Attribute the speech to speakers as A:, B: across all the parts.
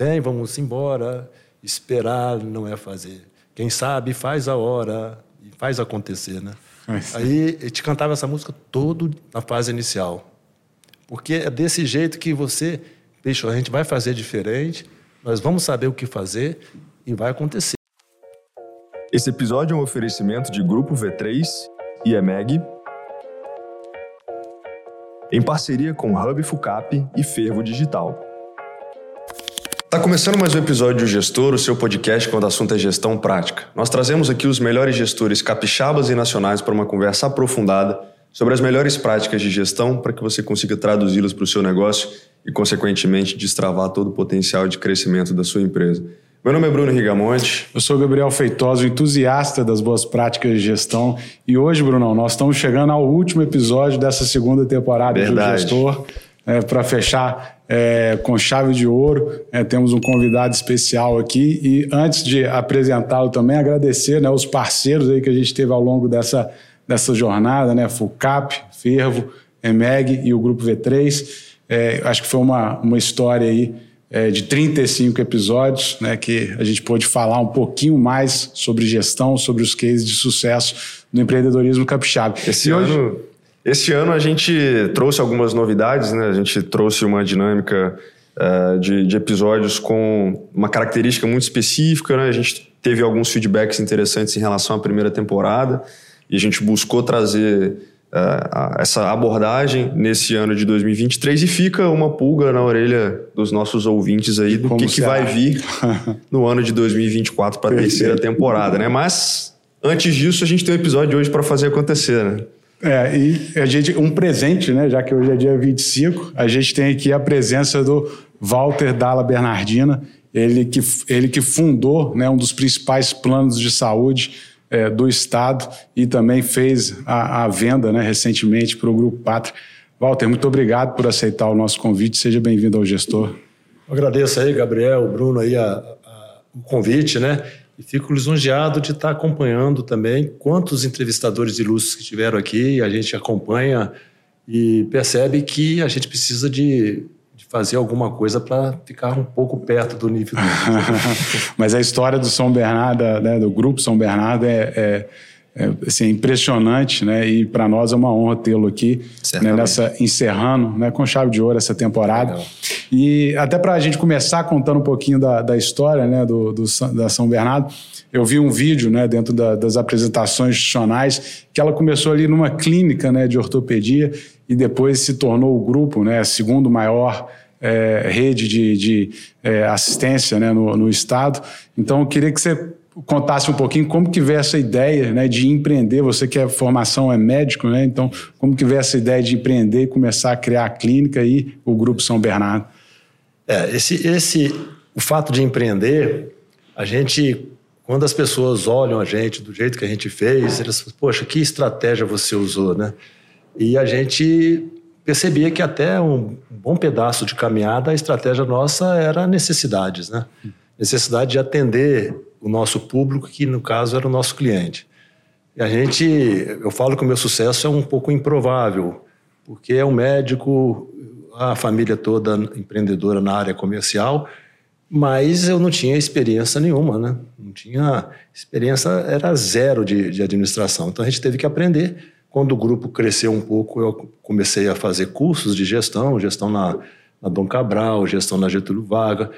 A: Vem, vamos embora. Esperar não é fazer. Quem sabe faz a hora e faz acontecer, né? Aí ele te cantava essa música todo na fase inicial. Porque é desse jeito que você, bicho, a gente vai fazer diferente, nós vamos saber o que fazer e vai acontecer.
B: Esse episódio é um oferecimento de Grupo V3 e EMEG, em parceria com Hub Fucap e Fervo Digital. Tá começando mais um episódio do Gestor, o seu podcast quando o assunto é gestão prática. Nós trazemos aqui os melhores gestores capixabas e nacionais para uma conversa aprofundada sobre as melhores práticas de gestão para que você consiga traduzi-las para o seu negócio e, consequentemente, destravar todo o potencial de crescimento da sua empresa. Meu nome é Bruno Rigamonte.
C: Eu sou Gabriel Feitosa, entusiasta das boas práticas de gestão. E hoje, Brunão, nós estamos chegando ao último episódio dessa segunda temporada
B: Verdade.
C: do Gestor. É, para fechar é, com chave de ouro, é, temos um convidado especial aqui. E antes de apresentá-lo também, agradecer né, os parceiros aí que a gente teve ao longo dessa, dessa jornada, né? FUCAP, Fervo, EMEG e o Grupo V3. É, acho que foi uma, uma história aí é, de 35 episódios, né, que a gente pôde falar um pouquinho mais sobre gestão, sobre os cases de sucesso do empreendedorismo capixaba.
B: Esse, ano, esse ano a gente trouxe algumas novidades, né? a gente trouxe uma dinâmica uh, de, de, episódios com uma característica muito específica, né? a gente teve alguns feedbacks interessantes em relação à primeira temporada e a gente buscou trazer uh, essa abordagem nesse ano de 2023 e fica uma pulga na orelha dos nossos ouvintes aí do que, que vai vir no ano de 2024 para a terceira temporada, né? Mas antes disso a gente tem um episódio de hoje para fazer acontecer, né?
C: É, e a gente, um presente, né? Já que hoje é dia 25, a gente tem aqui a presença do Walter Dalla Bernardina, ele que, ele que fundou né, um dos principais planos de saúde é, do Estado e também fez a, a venda né, recentemente para o Grupo Pátria. Walter, muito obrigado por aceitar o nosso convite. Seja bem-vindo ao Gestor.
A: Agradeço aí, Gabriel, Bruno, aí a, a, o convite, né? E fico lisonjeado de estar acompanhando também quantos entrevistadores ilustres que tiveram aqui. A gente acompanha e percebe que a gente precisa de fazer alguma coisa para ficar um pouco perto do nível. Do...
C: Mas a história do São Bernardo, né, do grupo São Bernardo, é, é, é assim, impressionante, né? E para nós é uma honra tê-lo aqui, né, nessa encerrando, né, com chave de ouro essa temporada. Legal. E até para a gente começar contando um pouquinho da, da história, né, do, do, da São Bernardo. Eu vi um vídeo, né, dentro da, das apresentações institucionais, que ela começou ali numa clínica, né, de ortopedia e depois se tornou o grupo, né, segundo maior é, rede de, de é, assistência né, no, no, Estado. Então, eu queria que você contasse um pouquinho como que veio essa ideia né, de empreender. Você que é formação é médico, né? Então, como que veio essa ideia de empreender e começar a criar a clínica e o Grupo São Bernardo?
A: É, esse, esse, o fato de empreender, a gente, quando as pessoas olham a gente do jeito que a gente fez, elas falam, poxa, que estratégia você usou, né? E a gente percebia que até um bom pedaço de caminhada a estratégia nossa era necessidades, né? Necessidade de atender o nosso público, que no caso era o nosso cliente. E a gente, eu falo que o meu sucesso é um pouco improvável, porque é um médico, a família toda empreendedora na área comercial, mas eu não tinha experiência nenhuma, né? Não tinha experiência, era zero de, de administração. Então a gente teve que aprender quando o grupo cresceu um pouco, eu comecei a fazer cursos de gestão, gestão na, na Dom Cabral, gestão na Getúlio Vargas.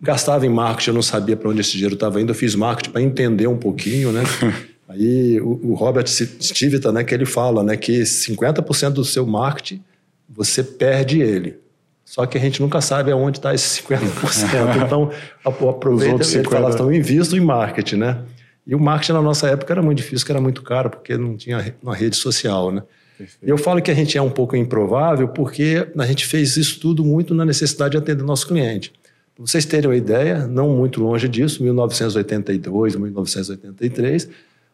A: Gastava em marketing, eu não sabia para onde esse dinheiro estava indo. Eu fiz marketing para entender um pouquinho, né? Aí o, o Robert Stivita, né, que ele fala, né, que 50% do seu marketing você perde ele. Só que a gente nunca sabe aonde está esse 50%. Então, aproveita, ele fala, então, invisto em marketing, né? E o marketing na nossa época era muito difícil, era muito caro, porque não tinha uma rede social, né? Perfeito. Eu falo que a gente é um pouco improvável porque a gente fez isso tudo muito na necessidade de atender nosso cliente. Para vocês terem uma ideia, não muito longe disso, 1982, 1983,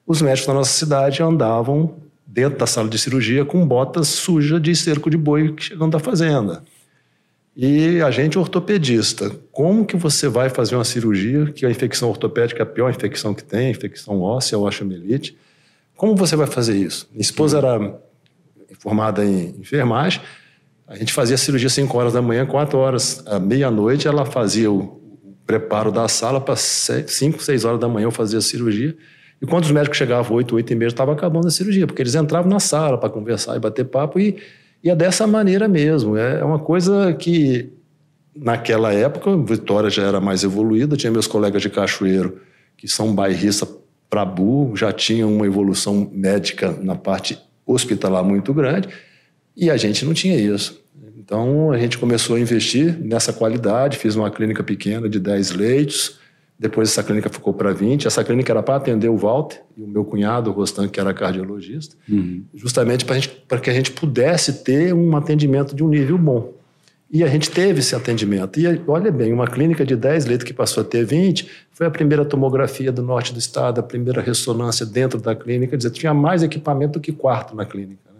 A: os médicos da nossa cidade andavam dentro da sala de cirurgia com botas sujas de cerco de boi chegando da fazenda. E a gente ortopedista, como que você vai fazer uma cirurgia, que a infecção ortopédica é a pior infecção que tem, infecção óssea, osteomielite, como você vai fazer isso? Minha esposa era formada em enfermagem, a gente fazia cirurgia 5 horas da manhã, 4 horas à meia-noite, ela fazia o, preparo da sala para 5, 6 horas da manhã eu fazia a cirurgia. E quando os médicos chegavam 8, 8 e meia, estava acabando a cirurgia, porque eles entravam na sala para conversar e bater papo e, e é dessa maneira mesmo. É, é uma coisa que, naquela época, Vitória já era mais evoluída, tinha meus colegas de Cachoeiro, que são bairristas para burro, já tinham uma evolução médica na parte hospitalar muito grande, e a gente não tinha isso. Então a gente começou a investir nessa qualidade, fiz uma clínica pequena de 10 leitos, depois essa clínica ficou para 20. Essa clínica era para atender o Walter e o meu cunhado, o Rostan, que era cardiologista, uhum. justamente para que a gente pudesse ter um atendimento de um nível bom. E a gente teve esse atendimento. E olha bem, uma clínica de 10 leitos que passou a ter 20, foi a primeira tomografia do norte do estado, a primeira ressonância dentro da clínica, quer dizer, tinha mais equipamento do que quarto na clínica.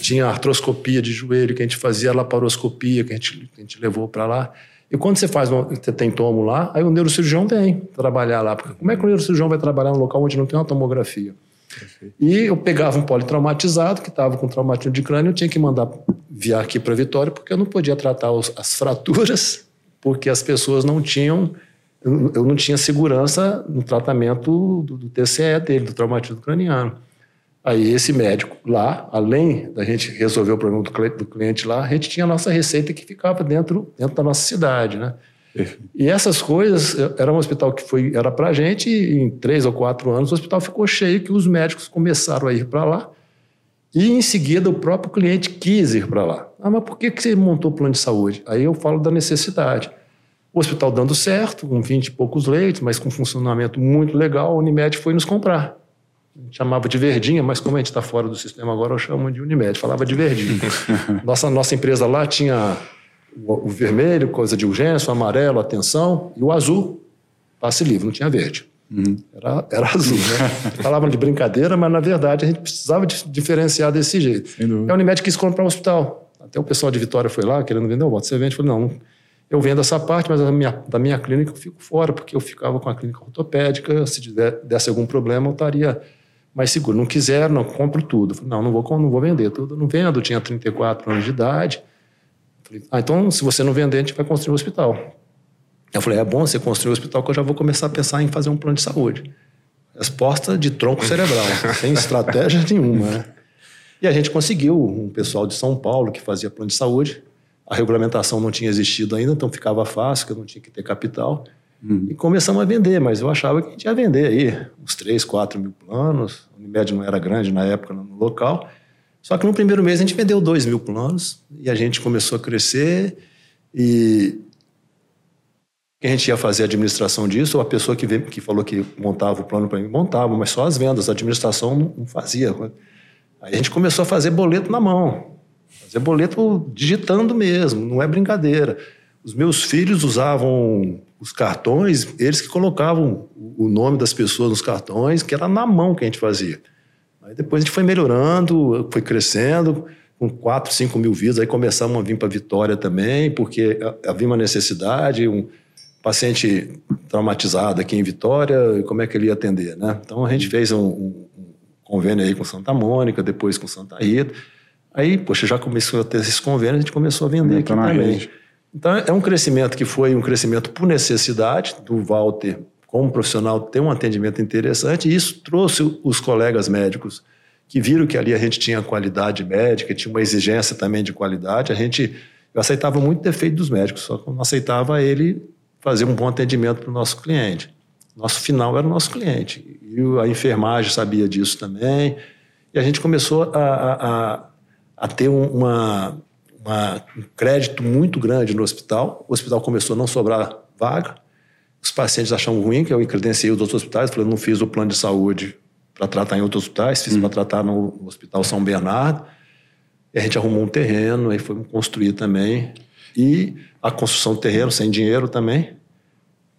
A: Tinha artroscopia de joelho, que a gente fazia laparoscopia, que a gente, que a gente levou para lá. E quando você faz, uma, você tem tomo lá, aí o neurocirurgião vem trabalhar lá. Porque como é que o neurocirurgião vai trabalhar num local onde não tem uma tomografia? Perfeito. E eu pegava um politraumatizado que estava com traumatismo de crânio, eu tinha que mandar viar aqui para Vitória, porque eu não podia tratar os, as fraturas, porque as pessoas não tinham, eu não tinha segurança no tratamento do, do TCE dele, do traumatismo craniano. Aí esse médico lá, além da gente resolver o problema do cliente lá, a gente tinha a nossa receita que ficava dentro, dentro da nossa cidade, né? E essas coisas, era um hospital que foi era para a gente, e em três ou quatro anos o hospital ficou cheio, que os médicos começaram a ir para lá, e em seguida o próprio cliente quis ir para lá. Ah, mas por que, que você montou o plano de saúde? Aí eu falo da necessidade. O hospital dando certo, com 20 e poucos leitos, mas com funcionamento muito legal, a Unimed foi nos comprar chamava de verdinha, mas como a gente está fora do sistema agora, eu chamo de Unimed, falava de verdinha. nossa, nossa empresa lá tinha o, o, vermelho, coisa de urgência, o amarelo, atenção, e o azul, passe livre, não tinha verde. Uhum. Era, era azul, né? Falavam de brincadeira, mas na verdade a gente precisava de, diferenciar desse jeito. E a Unimed quis comprar um hospital. Até o pessoal de Vitória foi lá, querendo vender o voto. Você vende? Eu falei, não, eu vendo essa parte, mas da minha, da minha clínica eu fico fora, porque eu ficava com a clínica ortopédica, se desse algum problema eu estaria mais seguro. Não quiseram, não, compro tudo. Falei, não, não vou, não vou vender tudo. Não vendo, tinha 34 anos de idade. Falei, ah, então se você não vender, a gente vai construir um hospital. Eu falei, é bom você construir um hospital que eu já vou começar a pensar em fazer um plano de saúde. Resposta de tronco cerebral, sem estratégia nenhuma. Né? E a gente conseguiu um pessoal de São Paulo que fazia plano de saúde. A regulamentação não tinha existido ainda, então ficava fácil, que eu não tinha que ter capital. Uhum. E começamos a vender, mas eu achava que a gente ia vender aí uns 3, 4 mil planos. A Unimed não era grande na época no local. Só que no primeiro mês a gente vendeu 2 mil planos e a gente começou a crescer e a gente ia fazer a administração disso, ou a pessoa que, veio, que falou que montava o plano para mim, montava, mas só as vendas, a administração não, não fazia. Aí a gente começou a fazer boleto na mão, fazer boleto digitando mesmo, não é brincadeira. Os meus filhos usavam os cartões, eles que colocavam o nome das pessoas nos cartões, que era na mão que a gente fazia. Aí depois a gente foi melhorando, foi crescendo, com 4, 5 mil vidas, aí começamos a vir para Vitória também, porque havia uma necessidade, um paciente traumatizado aqui em Vitória, como é que ele ia atender, né? Então a gente fez um, um convênio aí com Santa Mônica, depois com Santa Rita, aí, poxa, já começou a ter esses convênios, a gente começou a vender aqui também. Rede. Então, é um crescimento que foi um crescimento por necessidade do Walter, como profissional, ter um atendimento interessante, e isso trouxe os colegas médicos que viram que ali a gente tinha qualidade médica, tinha uma exigência também de qualidade. A gente, eu aceitava muito defeito dos médicos, só que eu não aceitava ele fazer um bom atendimento para o nosso cliente. Nosso final era o nosso cliente. E a enfermagem sabia disso também. E a gente começou a, a, a ter uma, uma, um crédito muito grande no hospital. O hospital começou a não sobrar vaga. Os pacientes achavam ruim que eu credenciei os outros hospitais. Falei, não fiz o plano de saúde para tratar em outros hospitais, fiz hum. para tratar no Hospital São Bernardo. E a gente arrumou um terreno, aí foi construir também. E a construção do terreno, sem dinheiro também.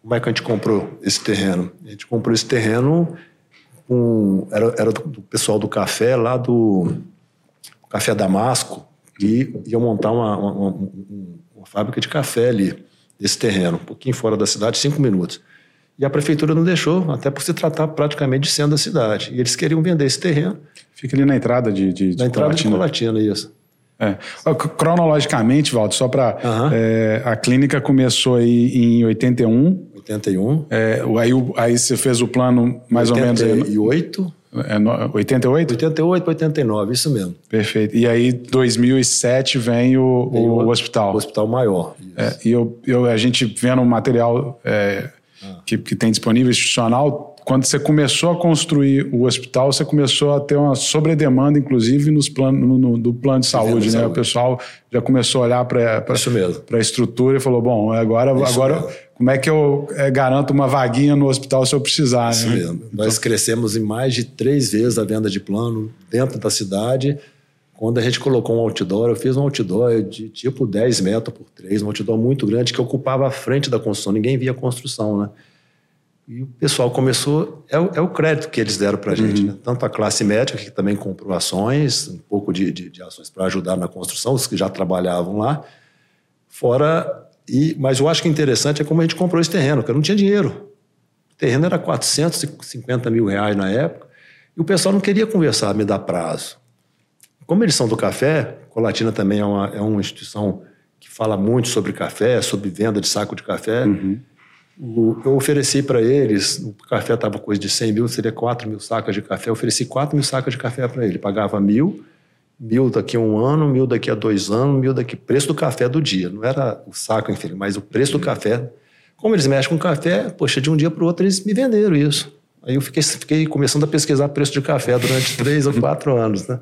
A: Como é que a gente comprou esse terreno? A gente comprou esse terreno com. Era, era do pessoal do café lá do Café Damasco, e ia montar uma, uma, uma, uma fábrica de café ali, nesse terreno, um pouquinho fora da cidade, cinco minutos. E a prefeitura não deixou, até por se tratar praticamente de centro da cidade. E eles queriam vender esse terreno.
C: Fica ali na entrada de, de,
A: de Na entrada Colatina. de Colatina, isso.
C: É. Cronologicamente, Valdo, só para. Uhum. É, a clínica começou aí em 81.
A: 81.
C: É, aí, aí você fez o plano mais 88. ou menos.
A: 88.
C: É, 88?
A: 88 para 89, isso mesmo.
C: Perfeito. E aí, 2007, vem o, vem o, o hospital.
A: O hospital maior.
C: É, e eu, eu, a gente vendo o material é, ah. que, que tem disponível institucional, quando você começou a construir o hospital, você começou a ter uma sobredemanda, inclusive, nos plano, no, no, do plano de saúde, né? Saúde. O pessoal já começou a olhar para a estrutura e falou: bom, agora, agora como é que eu é, garanto uma vaguinha no hospital se eu precisar?
A: Isso
C: né?
A: mesmo. Então... Nós crescemos em mais de três vezes a venda de plano dentro da cidade. Quando a gente colocou um outdoor, eu fiz um outdoor de tipo 10 metros por 3, um outdoor muito grande que ocupava a frente da construção, ninguém via a construção, né? E o pessoal começou. É o, é o crédito que eles deram para a gente, uhum. né? Tanto a classe médica, que também comprou ações, um pouco de, de, de ações para ajudar na construção, os que já trabalhavam lá. Fora. E, mas eu acho que interessante é como a gente comprou esse terreno, porque eu não tinha dinheiro. O terreno era 450 mil reais na época, e o pessoal não queria conversar, me dar prazo. Como eles são do café, Colatina também é uma, é uma instituição que fala muito sobre café, sobre venda de saco de café. Uhum eu ofereci para eles, o café estava coisa de 100 mil, seria 4 mil sacas de café. Eu ofereci 4 mil sacas de café para ele. Pagava mil, mil daqui a um ano, mil daqui a dois anos, mil daqui. Preço do café do dia. Não era o saco, enfim, mas o preço do café. Como eles mexem com café, poxa, de um dia para o outro eles me venderam isso. Aí eu fiquei, fiquei começando a pesquisar preço de café durante três ou quatro anos. Né?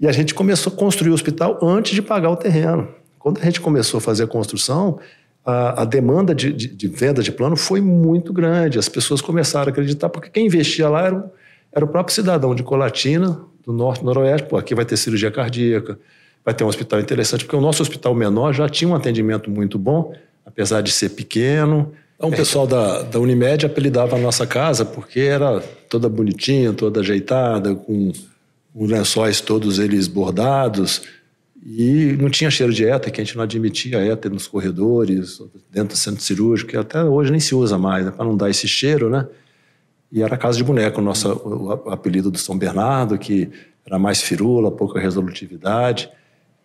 A: E a gente começou a construir o hospital antes de pagar o terreno. Quando a gente começou a fazer a construção, a, a demanda de, de, de, venda de plano foi muito grande. As pessoas começaram a acreditar, porque quem investia lá era, o, era o próprio cidadão de Colatina, do norte noroeste. Pô, aqui vai ter cirurgia cardíaca, vai ter um hospital interessante, porque o nosso hospital menor já tinha um atendimento muito bom, apesar de ser pequeno. Então, o pessoal da, da Unimed apelidava a nossa casa porque era toda bonitinha, toda ajeitada, com os lençóis todos eles bordados. E não tinha cheiro de éter, que a gente não admitia éter nos corredores, dentro do centro cirúrgico, que até hoje nem se usa mais, né, para não dar esse cheiro, né? E era casa de boneco, o nosso o apelido do São Bernardo, que era mais firula, pouca resolutividade.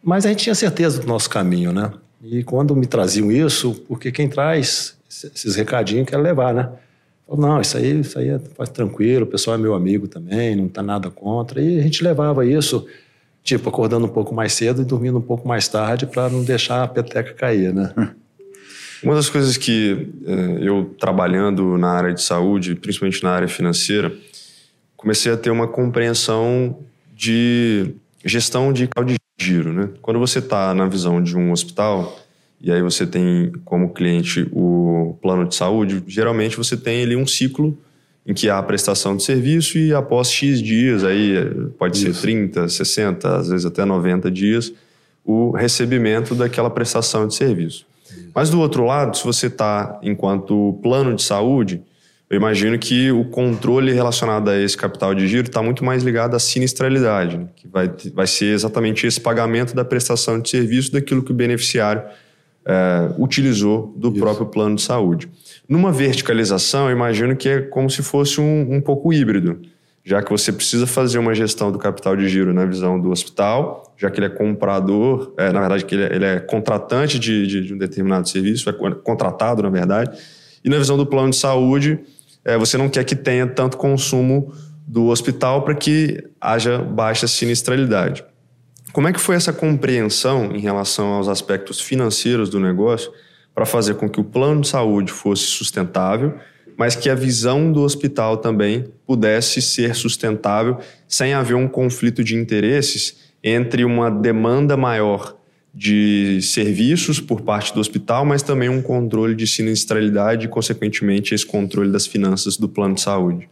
A: Mas a gente tinha certeza do nosso caminho, né? E quando me traziam isso, porque quem traz esses recadinhos quer levar, né? Não, isso aí, isso aí é tranquilo, o pessoal é meu amigo também, não está nada contra. E a gente levava isso tipo, acordando um pouco mais cedo e dormindo um pouco mais tarde para não deixar a peteca cair, né?
B: Uma das coisas que eh, eu, trabalhando na área de saúde, principalmente na área financeira, comecei a ter uma compreensão de gestão de de giro, né? Quando você está na visão de um hospital e aí você tem como cliente o plano de saúde, geralmente você tem ali um ciclo em que há a prestação de serviço e após X dias, aí pode Isso. ser 30, 60, às vezes até 90 dias, o recebimento daquela prestação de serviço. Isso. Mas do outro lado, se você está enquanto plano de saúde, eu imagino que o controle relacionado a esse capital de giro está muito mais ligado à sinistralidade, né? que vai, vai ser exatamente esse pagamento da prestação de serviço daquilo que o beneficiário é, utilizou do Isso. próprio plano de saúde. Numa verticalização, eu imagino que é como se fosse um, um pouco híbrido, já que você precisa fazer uma gestão do capital de giro na visão do hospital, já que ele é comprador, é, na verdade, que ele é, ele é contratante de, de, de, um determinado serviço, é contratado, na verdade, e na visão do plano de saúde, é, você não quer que tenha tanto consumo do hospital para que haja baixa sinistralidade. Como é que foi essa compreensão em relação aos aspectos financeiros do negócio para fazer com que o plano de saúde fosse sustentável, mas que a visão do hospital também pudesse ser sustentável sem haver um conflito de interesses entre uma demanda maior de serviços por parte do hospital, mas também um controle de sinistralidade e, consequentemente, esse controle das finanças do plano de saúde.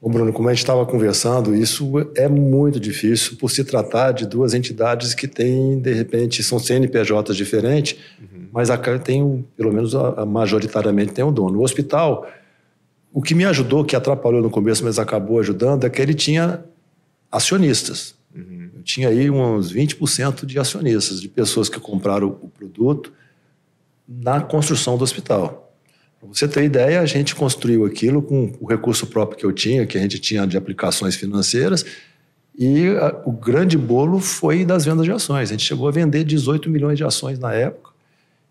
A: Ô Bruno, como a gente estava conversando, isso é muito difícil por se tratar de duas entidades que têm, de repente, são CNPJs diferentes, uhum. Mas a, tem, pelo menos a, a, majoritariamente, tem um dono. O hospital, o que me ajudou, que atrapalhou no começo, mas acabou ajudando, é que ele tinha acionistas. Uhum. Eu tinha aí uns 20% de acionistas, de pessoas que compraram o produto na construção do hospital. Para você ter ideia, a gente construiu aquilo com o recurso próprio que eu tinha, que a gente tinha de aplicações financeiras, E a, o grande bolo foi das vendas de ações. A gente chegou a vender 18 milhões de ações na época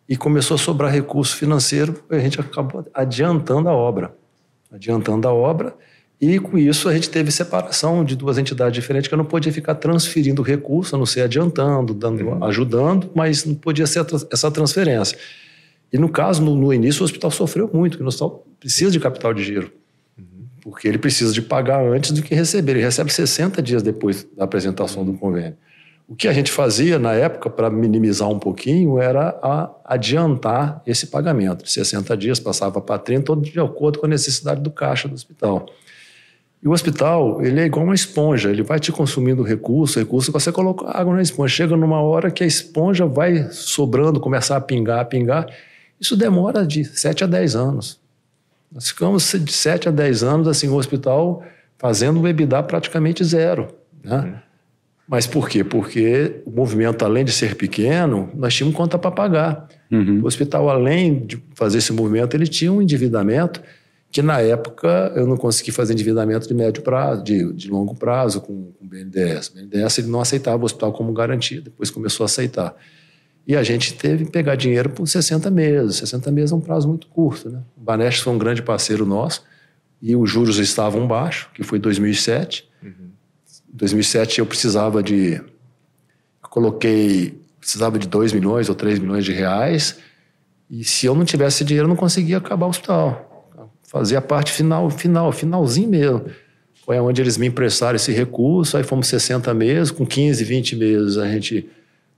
A: e começou a sobrar recurso financeiro, a gente acabou adiantando a obra. Adiantando a obra, e com isso a gente teve separação de duas entidades diferentes, que eu não podia ficar transferindo recurso, a não ser adiantando, dando, uhum. ajudando, mas não podia ser essa transferência. E no caso, no, no, início, o hospital sofreu muito, porque o hospital precisa de capital de giro. Uhum. Porque ele precisa de pagar antes do que receber. Ele recebe 60 dias depois da apresentação do convênio. O que a gente fazia na época, para minimizar um pouquinho, era adiantar esse pagamento. De 60 dias passava para 30, todo de acordo com a necessidade do caixa do hospital. E o hospital, ele é igual uma esponja, ele vai te consumindo recurso, recurso, você coloca água na esponja. Chega numa hora que a esponja vai sobrando, começar a pingar, a pingar. Isso demora de 7 a 10 anos. Nós ficamos de 7 a 10 anos assim, no hospital fazendo um EBITDA praticamente zero. Né? Uhum. Mas por quê? Porque o movimento, além de ser pequeno, nós tínhamos conta para pagar. Uhum. O hospital, além de fazer esse movimento, ele tinha um endividamento que, na época, eu não consegui fazer endividamento de médio prazo, de, de longo prazo com, com o BNDES. O BNDES ele não aceitava o hospital como garantia, depois começou a aceitar. E a gente teve que pegar dinheiro por 60 meses. 60 meses é um prazo muito curto. Né? O Banestes foi um grande parceiro nosso e os juros estavam baixos, que foi 2007. Uhum. 2007 eu precisava de. Eu coloquei. Precisava de 2 milhões ou 3 milhões de reais. E se eu não tivesse dinheiro, eu não conseguia acabar o hospital. Fazia a parte final, final, finalzinho mesmo. Foi onde eles me emprestaram esse recurso, aí fomos 60 meses, com 15, 20 meses a gente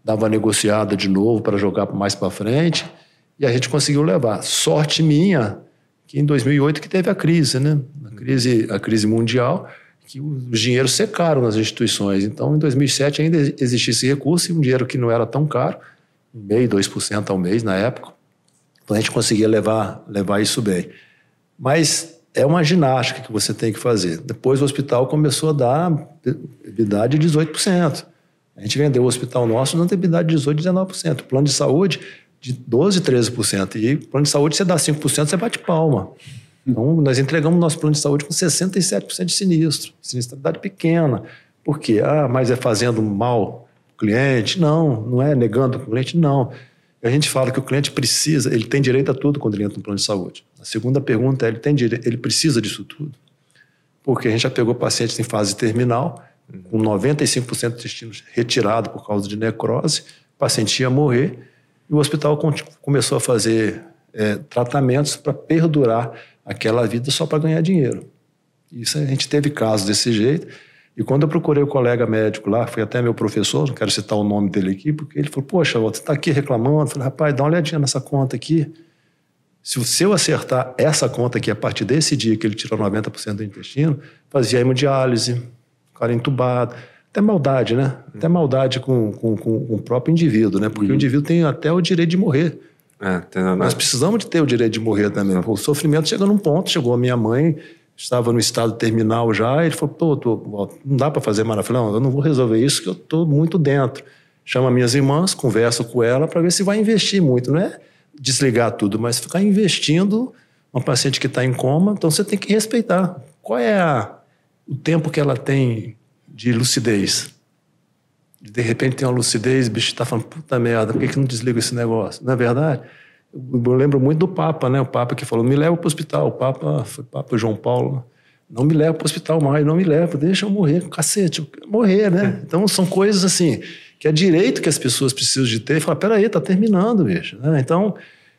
A: dava negociada de novo para jogar mais para frente, e a gente conseguiu levar. Sorte minha, que em 2008 que teve a crise, né? A crise, a crise mundial, que os dinheiros secaram nas instituições. Então, em 2007 ainda existia esse recurso e um dinheiro que não era tão caro, meio, 2% ao mês na época. Então, a gente conseguia levar, levar isso bem. Mas é uma ginástica que você tem que fazer. Depois o hospital começou a dar EBITDA de 18%. A gente vendeu o hospital nosso dando EBITDA de 18%, 19%. O plano de saúde de 12%, 13%. E plano de saúde você dá 5%, você bate palma. Então, nós entregamos nosso plano de saúde com 67% de sinistro, sinistralidade pequena. Por quê? Ah, mas é fazendo mal o cliente? Não, não é negando o cliente? Não. A gente fala que o cliente precisa, ele tem direito a tudo quando ele entra no plano de saúde. A segunda pergunta é, ele tem direito, ele precisa disso tudo? Porque a gente já pegou pacientes em fase terminal, com 95% de intestino retirado por causa de necrose, o paciente ia morrer, e o hospital começou a fazer é, tratamentos para perdurar aquela vida só para ganhar dinheiro. Isso a gente teve casos desse jeito. E quando eu procurei o colega médico lá, foi até meu professor, não quero citar o nome dele aqui, porque ele falou: Poxa, você está aqui reclamando. Eu falei: Rapaz, dá uma olhadinha nessa conta aqui. Se eu acertar essa conta aqui a partir desse dia que ele tirou 90% do intestino, fazia hemodiálise, o cara entubado. Até maldade, né? Até maldade com, com, com o próprio indivíduo, né? Porque uhum. o indivíduo tem até o direito de morrer. É, Nós precisamos de ter o direito de morrer também. O sofrimento chega num ponto, chegou a minha mãe, estava no estado terminal já, ele falou, pô, tô, não dá para fazer falei, não, eu não vou resolver isso, que eu estou muito dentro. Chama minhas irmãs, converso com ela para ver se vai investir muito. Não é desligar tudo, mas ficar investindo uma paciente que está em coma, então você tem que respeitar. Qual é a, o tempo que ela tem de lucidez? De repente tem uma lucidez, o bicho está falando, puta merda, por que, que não desliga esse negócio? Não é verdade? Eu lembro muito do Papa, né? O Papa que falou, me leva para o hospital. O Papa foi Papa João Paulo. Não me leva para o hospital mais, não me leva, deixa eu morrer. Cacete, morrer, né? Então são coisas assim, que é direito que as pessoas precisam de ter. E falar, peraí, tá terminando, bicho. Né? Então,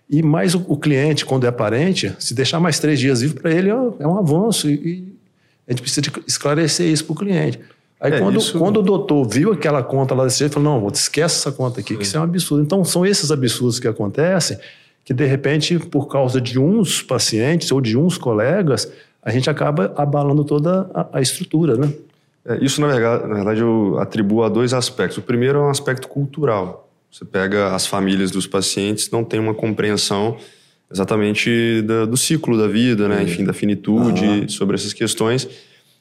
A: e mais o, o, cliente, quando é parente, se deixar mais três dias vivo para ele é, é um avanço. E, e, a gente precisa esclarecer isso para o cliente. Aí é, quando, isso... quando o doutor viu aquela conta lá desse jeito, falou, não, esquece essa conta aqui, que isso é um absurdo. Então, são esses absurdos que acontecem que, de repente, por causa de uns pacientes ou de uns colegas, a gente acaba abalando toda a, a estrutura, né?
B: É, isso, na verdade, na verdade, eu atribuo a dois aspectos. O primeiro é um aspecto cultural. Você pega as famílias dos pacientes, não tem uma compreensão exatamente do, do ciclo da vida, né? enfim, da finitude, uhum. sobre essas questões.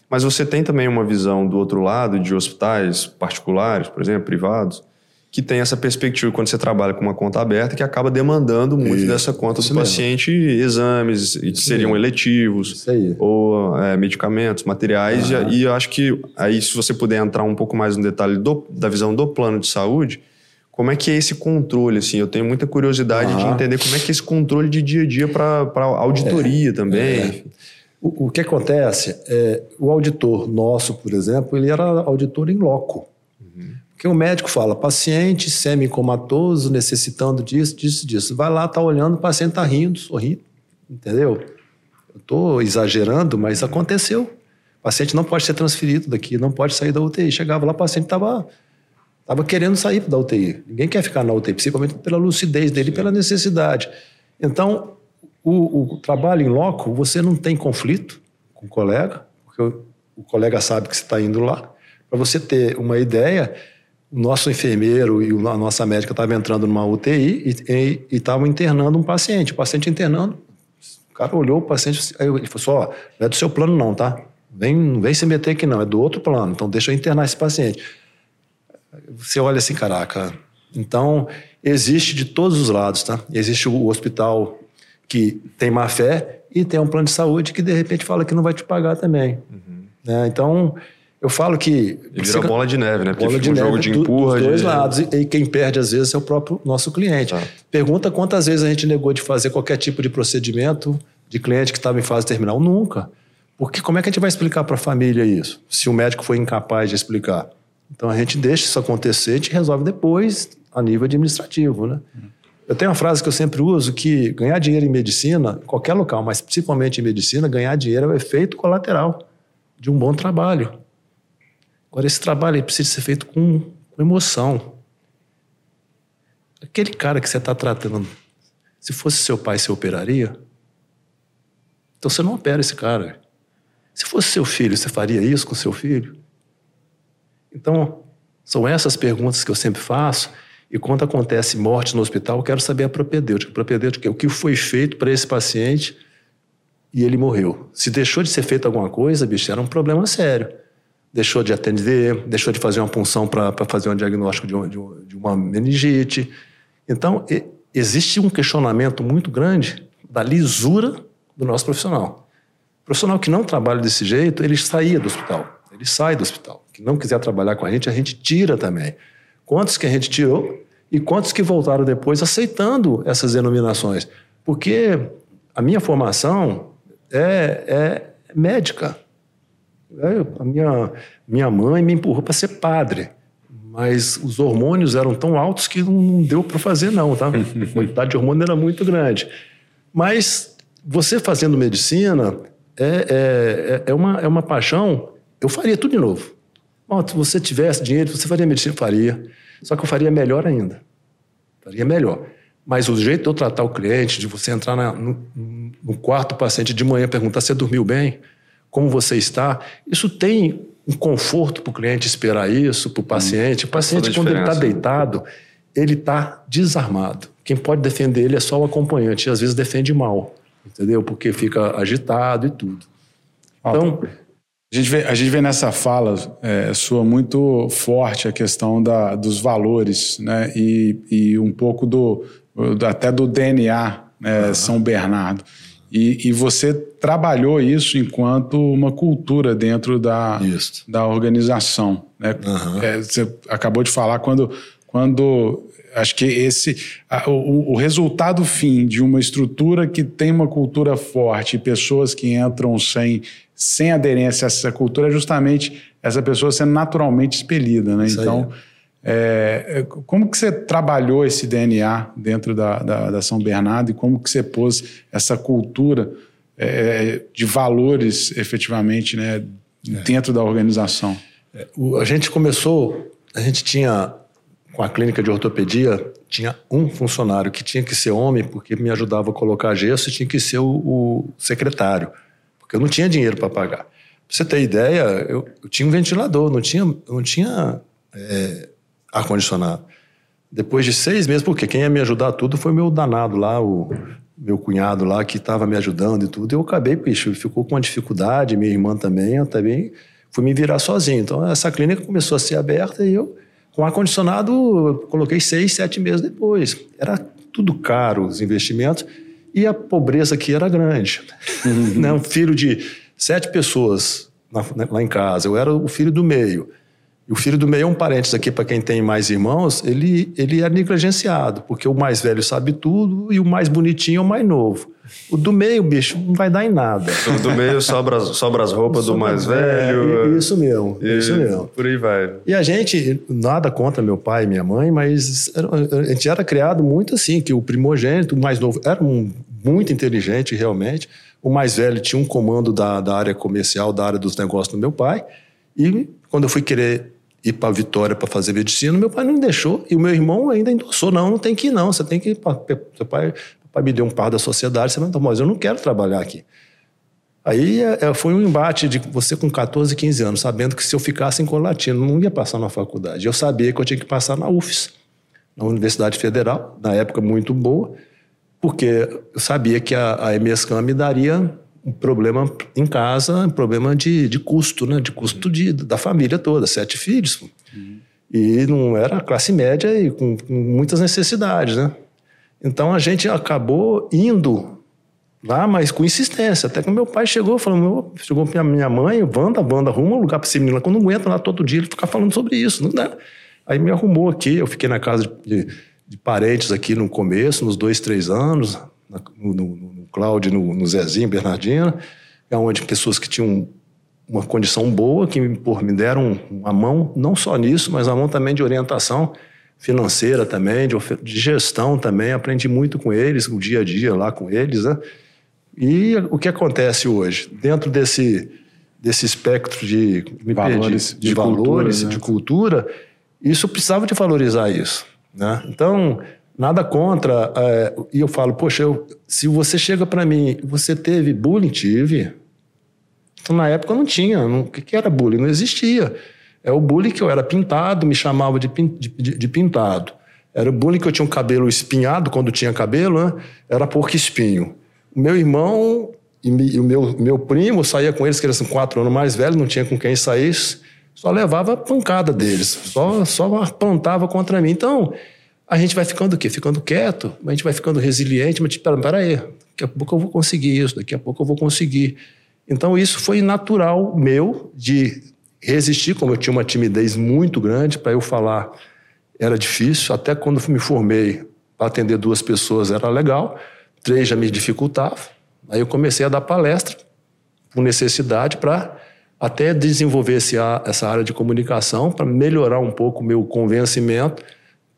B: Mas você tem também uma visão do outro lado, de hospitais particulares, por exemplo, privados, que tem essa perspectiva quando você trabalha com uma conta aberta que acaba demandando muito Isso. dessa conta Isso do mesmo. paciente exames que seriam eletivos ou é, medicamentos, materiais ah. e, e, eu acho que aí se você puder entrar um pouco mais no detalhe do, da visão do plano de saúde como é que é esse controle assim eu tenho muita curiosidade ah. de entender como é que é esse controle de dia a dia para auditoria é. também é.
A: O, o, que acontece é o auditor nosso por exemplo ele era auditor em loco porque o médico fala, paciente semi-comatoso, necessitando disso, disso, disso. Vai lá, tá olhando, o paciente tá rindo, sorrindo, entendeu? Eu tô exagerando, mas aconteceu. O paciente não pode ser transferido daqui, não pode sair da UTI. Chegava lá, o paciente tava, tava querendo sair da UTI. Ninguém quer ficar na UTI, principalmente pela lucidez dele, pela necessidade. Então, o, o trabalho em loco, você não tem conflito com o colega, porque o, o colega sabe que você está indo lá. Para você ter uma ideia, o nosso enfermeiro e a nossa médica estavam entrando numa UTI e estavam internando um paciente. O paciente internando, o cara olhou o paciente, aí ele falou assim, ó, não é do seu plano não, tá? Vem, não vem se meter aqui não, é do outro plano, então deixa eu internar esse paciente. Você olha assim, caraca. Então, existe de todos os lados, tá? Existe o hospital que tem má fé e tem um plano de saúde que de repente fala que não vai te pagar também. Uhum. Né? Então, eu falo que.
B: E vira bola de neve, né?
A: Porque bola de um neve, jogo de empurra. Dos dois de... lados. E quem perde, às vezes, é o próprio nosso cliente. Ah. Pergunta quantas vezes a gente negou de fazer qualquer tipo de procedimento de cliente que estava em fase terminal. Nunca. Porque como é que a gente vai explicar para a família isso? Se o médico foi incapaz de explicar. Então a gente deixa isso acontecer, a gente resolve depois a nível administrativo, né? Eu tenho uma frase que eu sempre uso que ganhar dinheiro em medicina, em qualquer local, mas principalmente em medicina, ganhar dinheiro é o efeito colateral de um bom trabalho. Agora, esse trabalho precisa ser feito com, com emoção. Aquele cara que você está tratando, se fosse seu pai, você operaria? Então você não opera esse cara. Se fosse seu filho, você faria isso com seu filho? Então, são essas perguntas que eu sempre faço. E quando acontece morte no hospital, quero saber a propedêutica. A propedêutica é o que foi feito para esse paciente e ele morreu. Se deixou de ser feito alguma coisa, bicho, era um problema sério deixou de atender, deixou de fazer uma punção para fazer um diagnóstico de, uma, de uma meningite. Então, e, existe um questionamento muito grande da lisura do nosso profissional. O profissional que não trabalha desse jeito, ele saía do hospital. Ele sai do hospital. Que não quiser trabalhar com a gente, a gente tira também. Quantos que a gente tirou e quantos que voltaram depois aceitando essas denominações? Porque a minha formação é, é médica. É, a minha, minha mãe me empurrou para ser padre, mas os hormônios eram tão altos que não deu para fazer, não, tá? A quantidade de hormônio era muito grande. Mas você fazendo medicina é, é, é, uma, é uma paixão. Eu faria tudo de novo. Bom, se você tivesse dinheiro, você faria medicina? Faria. Só que eu faria melhor ainda. Faria melhor. Mas o jeito de eu tratar o cliente, de você entrar na, no, no quarto paciente de manhã e perguntar se dormiu bem, como você está. Isso tem um conforto para o cliente esperar isso, para o paciente. O paciente, quando ele está deitado, ele está desarmado. Quem pode defender ele é só o acompanhante, e às vezes defende mal, entendeu? Porque fica agitado e tudo. Então.
C: A gente vê, a gente vê nessa fala é, sua muito forte a questão da, dos valores, né? E, e um pouco do, até do DNA né? Uhum. São Bernardo. E, e, você trabalhou isso enquanto uma cultura dentro da, da organização. Né? Uhum. É, você acabou de falar quando, quando acho que esse o, o, resultado fim de uma estrutura que tem uma cultura forte e pessoas que entram sem, sem aderência a essa cultura é justamente essa pessoa sendo naturalmente expelida. Né? então. Aí é, é, como que você trabalhou esse DNA dentro da, da, da, São Bernardo e como que você pôs essa cultura é, de valores efetivamente né, é. dentro da organização?
A: É, a gente começou, a gente tinha, com a clínica de ortopedia, tinha um funcionário que tinha que ser homem porque me ajudava a colocar gesso e tinha que ser o, o secretário, porque eu não tinha dinheiro para pagar. Pra você ter ideia, eu, eu, tinha um ventilador, não tinha, não tinha é, ar-condicionado. Depois de seis meses, porque quem ia me ajudar tudo foi meu danado lá, o meu cunhado lá, que estava me ajudando e tudo. Eu acabei, bicho, ficou com uma dificuldade, minha irmã também, eu também fui me virar sozinho. Então, essa clínica começou a ser aberta e eu Com ar-condicionado, coloquei seis, sete meses depois. Era tudo caro os investimentos e a pobreza aqui era grande. Uhum. né? Um filho de sete pessoas lá em casa, eu era o filho do meio. O filho do meio é um parênteses aqui para quem tem mais irmãos, ele, ele é negligenciado, porque o mais velho sabe tudo e o mais bonitinho é o mais novo. O do meio, bicho, não vai dar em nada.
B: O do meio sobra, sobra as roupas do mais velho.
A: É, isso mesmo, e, isso mesmo.
B: Por aí vai.
A: E a gente, nada contra meu pai e minha mãe, mas a gente era criado muito assim, que o primogênito, o mais novo, era um, muito inteligente realmente. O mais velho tinha um comando da, da área comercial, da área dos negócios do meu pai. E quando eu fui querer ir para Vitória para fazer medicina, meu pai não me deixou. E o meu irmão ainda endossou: não, não tem que ir, não. Você tem que ir. Pra... Seu pai, pai me deu um par da sociedade, você vai, mas eu não quero trabalhar aqui. Aí é, é foi um embate de você com 14, 15 anos, sabendo que se eu ficasse em Colatina, não ia passar na faculdade. Eu sabia que eu tinha que passar na UFES, na Universidade Federal, na época muito boa, porque eu sabia que a, a MSCAM me daria problema em casa, problema de, de custo, né? De custo de, da família toda, sete filhos. Uhum. E não era classe média e com, com, muitas necessidades, né? Então a gente acabou indo lá, mas com insistência. Até que meu pai chegou, falou, chegou minha, minha mãe, Wanda, Wanda, arruma um lugar para esse menino. Quando não aguenta lá todo dia ele ficar falando sobre isso, não dá. Aí me arrumou aqui, eu fiquei na casa de, de, de parentes aqui no começo, nos dois, três anos, no, no, no Cláudio, no, no Zezinho, Bernardino, é onde pessoas que tinham uma condição boa, que pô, me deram uma mão, não só nisso, mas a mão também de orientação financeira também, de, de, gestão também, aprendi muito com eles, o dia a dia lá com eles, né? E o que acontece hoje? Dentro desse, desse espectro de,
C: valores,
A: perdi, de, de, valores, cultura, né? de cultura, isso precisava de valorizar isso, né? Então, Nada contra. É, e eu falo, poxa, eu, se você chega para mim, você teve bullying? Tive. Então, na época não tinha. o que, que era bullying? Não existia. É o bullying que eu era pintado, me chamava de, de, de, pintado. Era o bullying que eu tinha um cabelo espinhado, quando tinha cabelo, né? era porco espinho. O meu irmão e, e o meu, meu primo saía com eles, que eles são quatro anos mais velhos, não tinha com quem sair, só levava pancada deles, só, só apontava contra mim. Então, a gente vai ficando o quê? Ficando quieto, a gente vai ficando resiliente, mas tipo, pera, aí, daqui a pouco eu vou conseguir isso, daqui a pouco eu vou conseguir. Então isso foi natural meu de resistir, como eu tinha uma timidez muito grande para eu falar, era difícil, até quando me formei para atender duas pessoas era legal, três já me dificultava. Aí eu comecei a dar palestra por necessidade para até desenvolver esse, essa área de comunicação, para melhorar um pouco o meu convencimento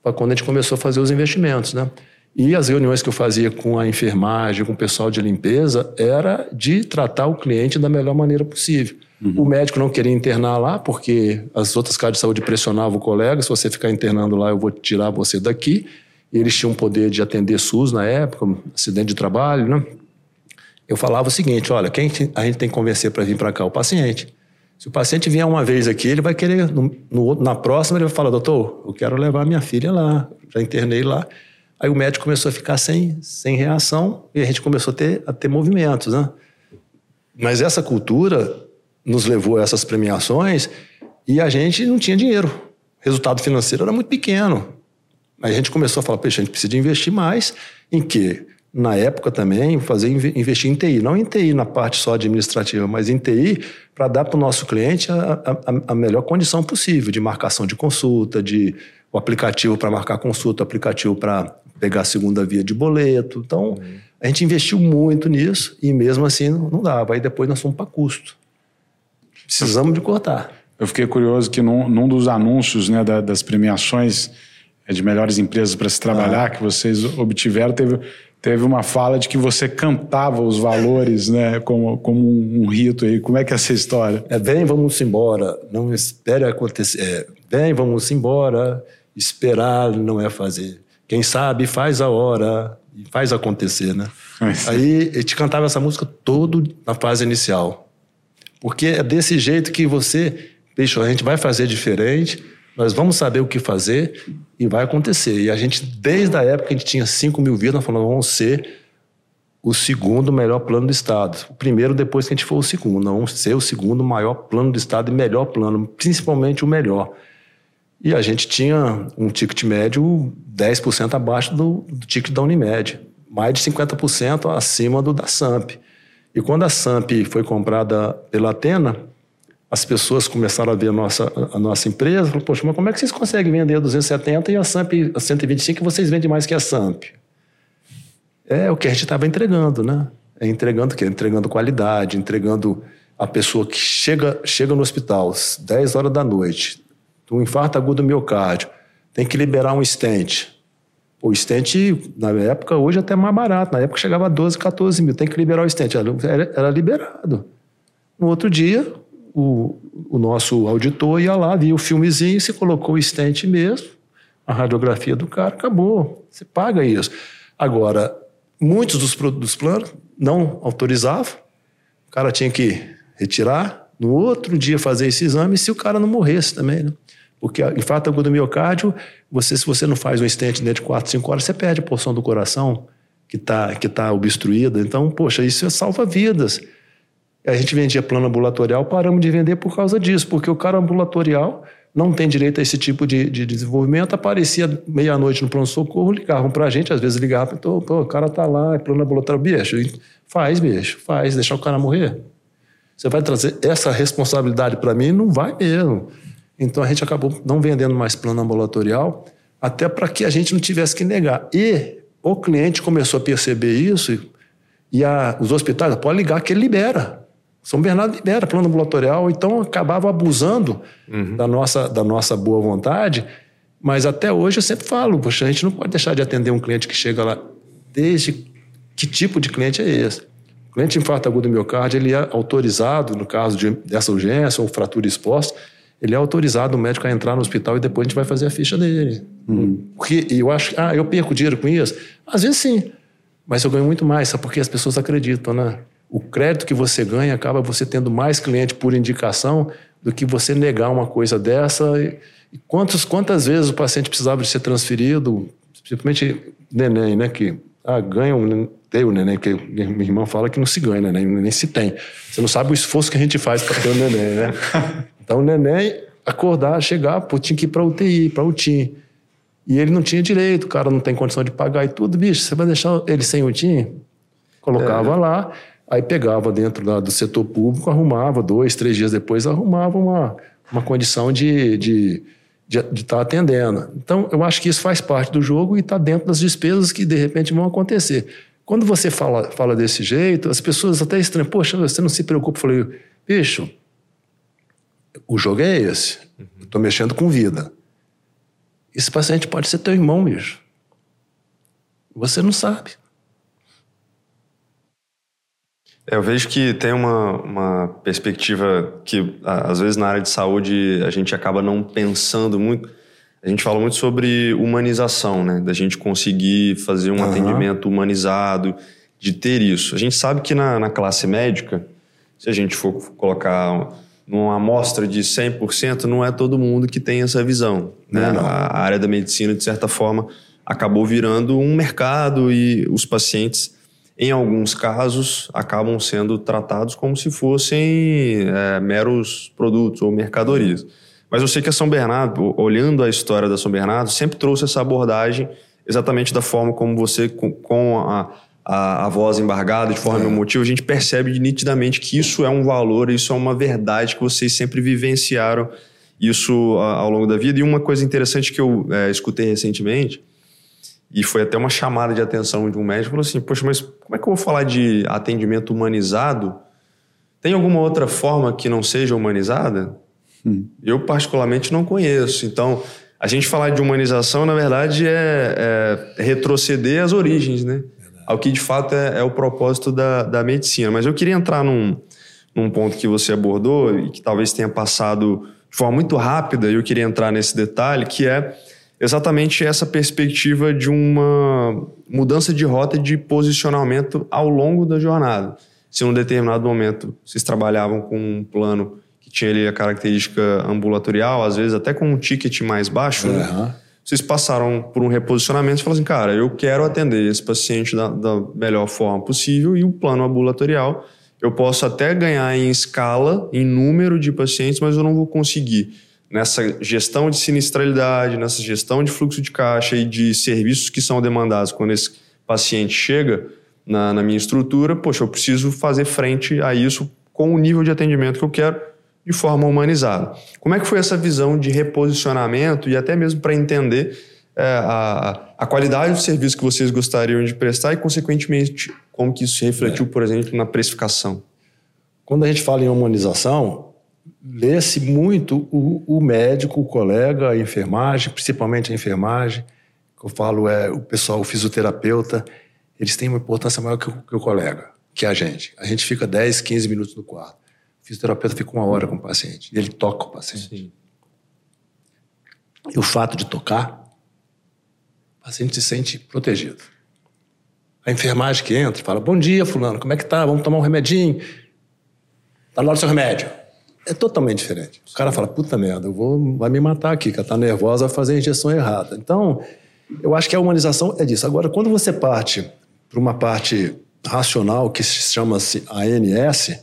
A: para quando a gente começou a fazer os investimentos, né? E as reuniões que eu fazia com a enfermagem, com o pessoal de limpeza, era de tratar o cliente da melhor maneira possível. Uhum. O médico não queria internar lá, porque as outras casas de saúde pressionavam o colega: se você ficar internando lá, eu vou tirar você daqui. E eles tinham poder de atender SUS na época, acidente de trabalho, né? Eu falava o seguinte: olha, quem a gente tem que convencer para vir para cá? O paciente. Se o paciente vier uma vez aqui, ele vai querer, no, no, na próxima, ele vai falar: doutor, eu quero levar minha filha lá, já internei lá. Aí o médico começou a ficar sem, sem reação e a gente começou a ter, a ter movimentos, né? Mas essa cultura nos levou a essas premiações e a gente não tinha dinheiro. O resultado financeiro era muito pequeno. Aí a gente começou a falar, peixe, a gente precisa investir mais em quê? Na época também, fazer investir em TI. Não em TI na parte só administrativa, mas em TI para dar para o nosso cliente a, a, a, melhor condição possível de marcação de consulta, de o aplicativo para marcar consulta, o aplicativo para pegar a segunda via de boleto. Então, uhum. a gente investiu muito nisso e mesmo assim não dava. Aí depois nós fomos para custo. Precisamos de cortar.
C: Eu fiquei curioso que num, num dos anúncios né, da, das premiações é, de melhores empresas para se trabalhar ah. que vocês obtiveram, teve teve uma fala de que você cantava os valores, né, como, como um, rito aí. Como é que é essa história?
A: É, vem, vamos embora, não espere acontecer. É, vem, vamos embora, esperar não é fazer. Quem sabe faz a hora e faz acontecer, né? Mas... Aí eu te cantava essa música todo na fase inicial. Porque é desse jeito que você, bicho, a gente vai fazer diferente, nós vamos saber o que fazer e vai acontecer. E a gente, desde a época a gente tinha 5 mil vidas, nós falamos, vamos ser o segundo melhor plano do Estado. O primeiro depois que a gente for o segundo. Não vamos ser o segundo maior plano do Estado e melhor plano, principalmente o melhor. E a gente tinha um ticket médio 10% abaixo do, do ticket da Unimed, mais de 50% acima do da SAMP. E quando a SAMP foi comprada pela Atena, as pessoas começaram a ver a nossa, a nossa empresa, falaram, poxa, mas como é que vocês conseguem vender a 270 e a SAMP a 125 vocês vendem mais que a SAMP? É o que a gente estava entregando, né? É entregando o quê? Entregando qualidade, entregando a pessoa que chega, chega no hospital 10 horas da noite, um infarto agudo do miocárdio, tem que liberar um stent. O stent, na época, hoje é até mais barato. Na época chegava a 12, 14 mil. Tem que liberar o stent. Era, era liberado. No outro dia, o, o, nosso auditor ia lá, via o filmezinho, se colocou o stent mesmo, a radiografia do cara, acabou. Você paga isso. Agora, muitos dos, planos não autorizavam. O cara tinha que retirar, no outro dia fazer esse exame, se o cara não morresse também, né? Porque infarto agudo do miocárdio, você, se você não faz um stent dentro de 4, 5 horas, você perde a porção do coração que está que tá obstruída. Então, poxa, isso salva vidas. A gente vendia plano ambulatorial, paramos de vender por causa disso, porque o cara ambulatorial não tem direito a esse tipo de, de desenvolvimento. Aparecia meia-noite no pronto-socorro, ligavam para a gente, às vezes ligavam, pô, o cara tá lá, é plano ambulatorial. Bicho, faz, bicho, faz, deixar o cara morrer. Você vai trazer essa responsabilidade para mim? Não vai mesmo. Então a gente acabou não vendendo mais plano ambulatorial, até para que a gente não tivesse que negar. E o cliente começou a perceber isso, e a, os hospitais, pode ligar que ele libera. São Bernardo libera plano ambulatorial, então acabava abusando uhum. da, nossa, da nossa boa vontade. Mas até hoje eu sempre falo, poxa, a gente não pode deixar de atender um cliente que chega lá, desde que tipo de cliente é esse. O cliente de infarto agudo do miocárdio, ele é autorizado, no caso de, dessa urgência ou fratura exposta, ele é autorizado o médico a entrar no hospital e depois a gente vai fazer a ficha dele. Hum. Porque eu acho, ah, eu perco dinheiro com isso? Às vezes sim, mas eu ganho muito mais, sabe? Porque as pessoas acreditam, né? O crédito que você ganha acaba você tendo mais cliente por indicação do que você negar uma coisa dessa. E quantos, quantas vezes o paciente precisava de ser transferido, principalmente neném, né? Que ah, ganha um, tem o neném, que minha irmã fala que não se ganha, né? nem, nem se tem. Você não sabe o esforço que a gente faz para ter o neném, né? Então o neném acordar, chegar, pô, tinha que ir para UTI, para UTI. E ele não tinha direito, o cara não tem condição de pagar e tudo. Bicho, você vai deixar ele sem UTI? Colocava é. lá, aí pegava dentro da, do setor público, arrumava, dois, três dias depois, arrumava uma, uma condição de, de de estar tá atendendo. Então, eu acho que isso faz parte do jogo e está dentro das despesas que, de repente, vão acontecer. Quando você fala, fala desse jeito, as pessoas até estranham. Poxa, você não se preocupa. Eu falei, bicho, o jogo é esse. Estou mexendo com vida. Esse paciente pode ser teu irmão, bicho. Você não sabe.
B: É, eu vejo que tem uma, uma perspectiva que, às vezes, na área de saúde, a gente acaba não pensando muito. A gente fala muito sobre humanização, né? Da gente conseguir fazer um uhum. atendimento humanizado, de ter isso. A gente sabe que na, na classe médica, se a gente for colocar numa amostra de 100%, não é todo mundo que tem essa visão. Né? Não, não. A área da medicina, de certa forma, acabou virando um mercado e os pacientes, em alguns casos, acabam sendo tratados como se fossem é, meros produtos ou mercadorias. Mas eu sei que a São Bernardo, olhando a história da São Bernardo, sempre trouxe essa abordagem exatamente da forma como você, com, com a a, a voz embargada de forma é. emotiva, a gente percebe nitidamente que isso é um valor, isso é uma verdade que vocês sempre vivenciaram isso ao longo da vida. E uma coisa interessante que eu é, escutei recentemente, e foi até uma chamada de atenção de um médico, falou assim, poxa, mas como é que eu vou falar de atendimento humanizado? Tem alguma outra forma que não seja humanizada? Hum. Eu, particularmente, não conheço. Então, a gente falar de humanização, na verdade, é, é retroceder às origens, né? ao que de fato é, é o propósito da, da medicina. Mas eu queria entrar num, num ponto que você abordou e que talvez tenha passado de forma muito rápida, e eu queria entrar nesse detalhe, que é exatamente essa perspectiva de uma mudança de rota de posicionamento ao longo da jornada. Se em um determinado momento vocês trabalhavam com um plano que tinha ali a característica ambulatorial, às vezes até com um ticket mais baixo, uhum. né? vocês passaram por um reposicionamento e falaram assim, cara, eu quero atender esse paciente da, da melhor forma possível e o plano ambulatorial, eu posso até ganhar em escala, em número de pacientes, mas eu não vou conseguir nessa gestão de sinistralidade, nessa gestão de fluxo de caixa e de serviços que são demandados quando esse paciente chega na, na minha estrutura, poxa, eu preciso fazer frente a isso com o nível de atendimento que eu quero de forma humanizada. Como é que foi essa visão de reposicionamento e até mesmo para entender é, a, a qualidade do serviço que vocês gostariam de prestar e, consequentemente, como que isso se refletiu, por exemplo, na precificação?
A: Quando a gente fala em humanização, lê-se muito o, o, médico, o colega, a enfermagem, principalmente a enfermagem, que eu falo é o pessoal, o fisioterapeuta, eles têm uma importância maior que o, que o colega, que a gente. A gente fica 10, 15 minutos no quarto. O fisioterapeuta fica uma hora com o paciente, e ele toca o paciente. Sim. E o fato de tocar, o paciente se sente protegido. A enfermagem que entra fala: Bom dia, Fulano, como é que tá? Vamos tomar um remedinho? Tá na hora do seu remédio é totalmente diferente. O cara fala, puta merda, eu vou, vai me matar aqui, que ela tá nervosa, vai fazer a injeção errada. Então, eu acho que a humanização é disso. Agora, quando você parte para uma parte racional, que se chama ANS,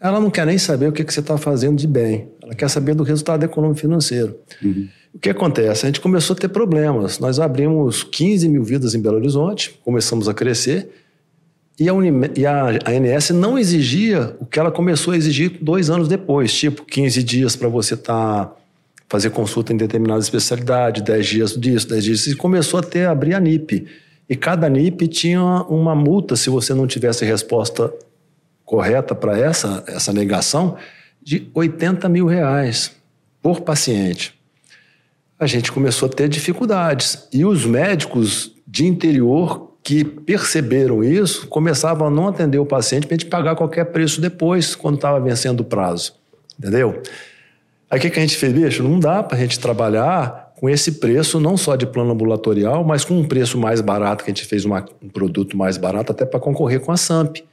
A: ela não quer nem saber o que, que você está fazendo de bem. Ela quer saber do resultado econômico financeiro. Uhum. O que acontece? A gente começou a ter problemas. Nós abrimos 15 mil vidas em Belo Horizonte, começamos a crescer, e a, Unime, e a ANS não exigia o que ela começou a exigir dois anos depois, tipo 15 dias para você estar tá, fazer consulta em determinada especialidade, 10 dias disso, 10 dias. E começou a ter abrir a NIP. E cada NIP tinha uma multa se você não tivesse resposta correta para essa, essa negação de 80 mil reais por paciente. A gente começou a ter dificuldades. E os médicos de interior que perceberam isso começavam a não atender o paciente para a gente pagar qualquer preço depois, quando estava vencendo o prazo. Entendeu? Aí o que, que a gente fez, bicho? Não dá para a gente trabalhar com esse preço, não só de plano ambulatorial, mas com um preço mais barato, que a gente fez uma, um produto mais barato até para concorrer com a SAMP.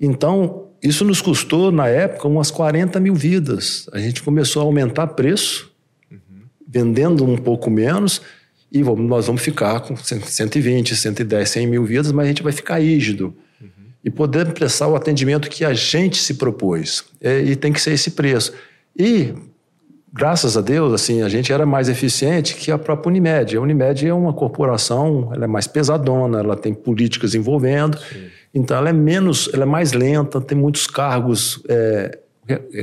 A: Então, isso nos custou, na época, umas 40 mil vidas. A gente começou a aumentar preço, uhum. vendendo um pouco menos, e vamos, nós vamos ficar com 120, 110, 100 mil vidas, mas a gente vai ficar rígido. Uhum. E poder prestar o atendimento que a gente se propôs. É, e tem que ser esse preço. E, graças a Deus, assim, a gente era mais eficiente que a própria Unimed. A Unimed é uma corporação, ela é mais pesadona, ela tem políticas envolvendo, Sim. então ela é menos, ela é mais lenta, tem muitos cargos... É,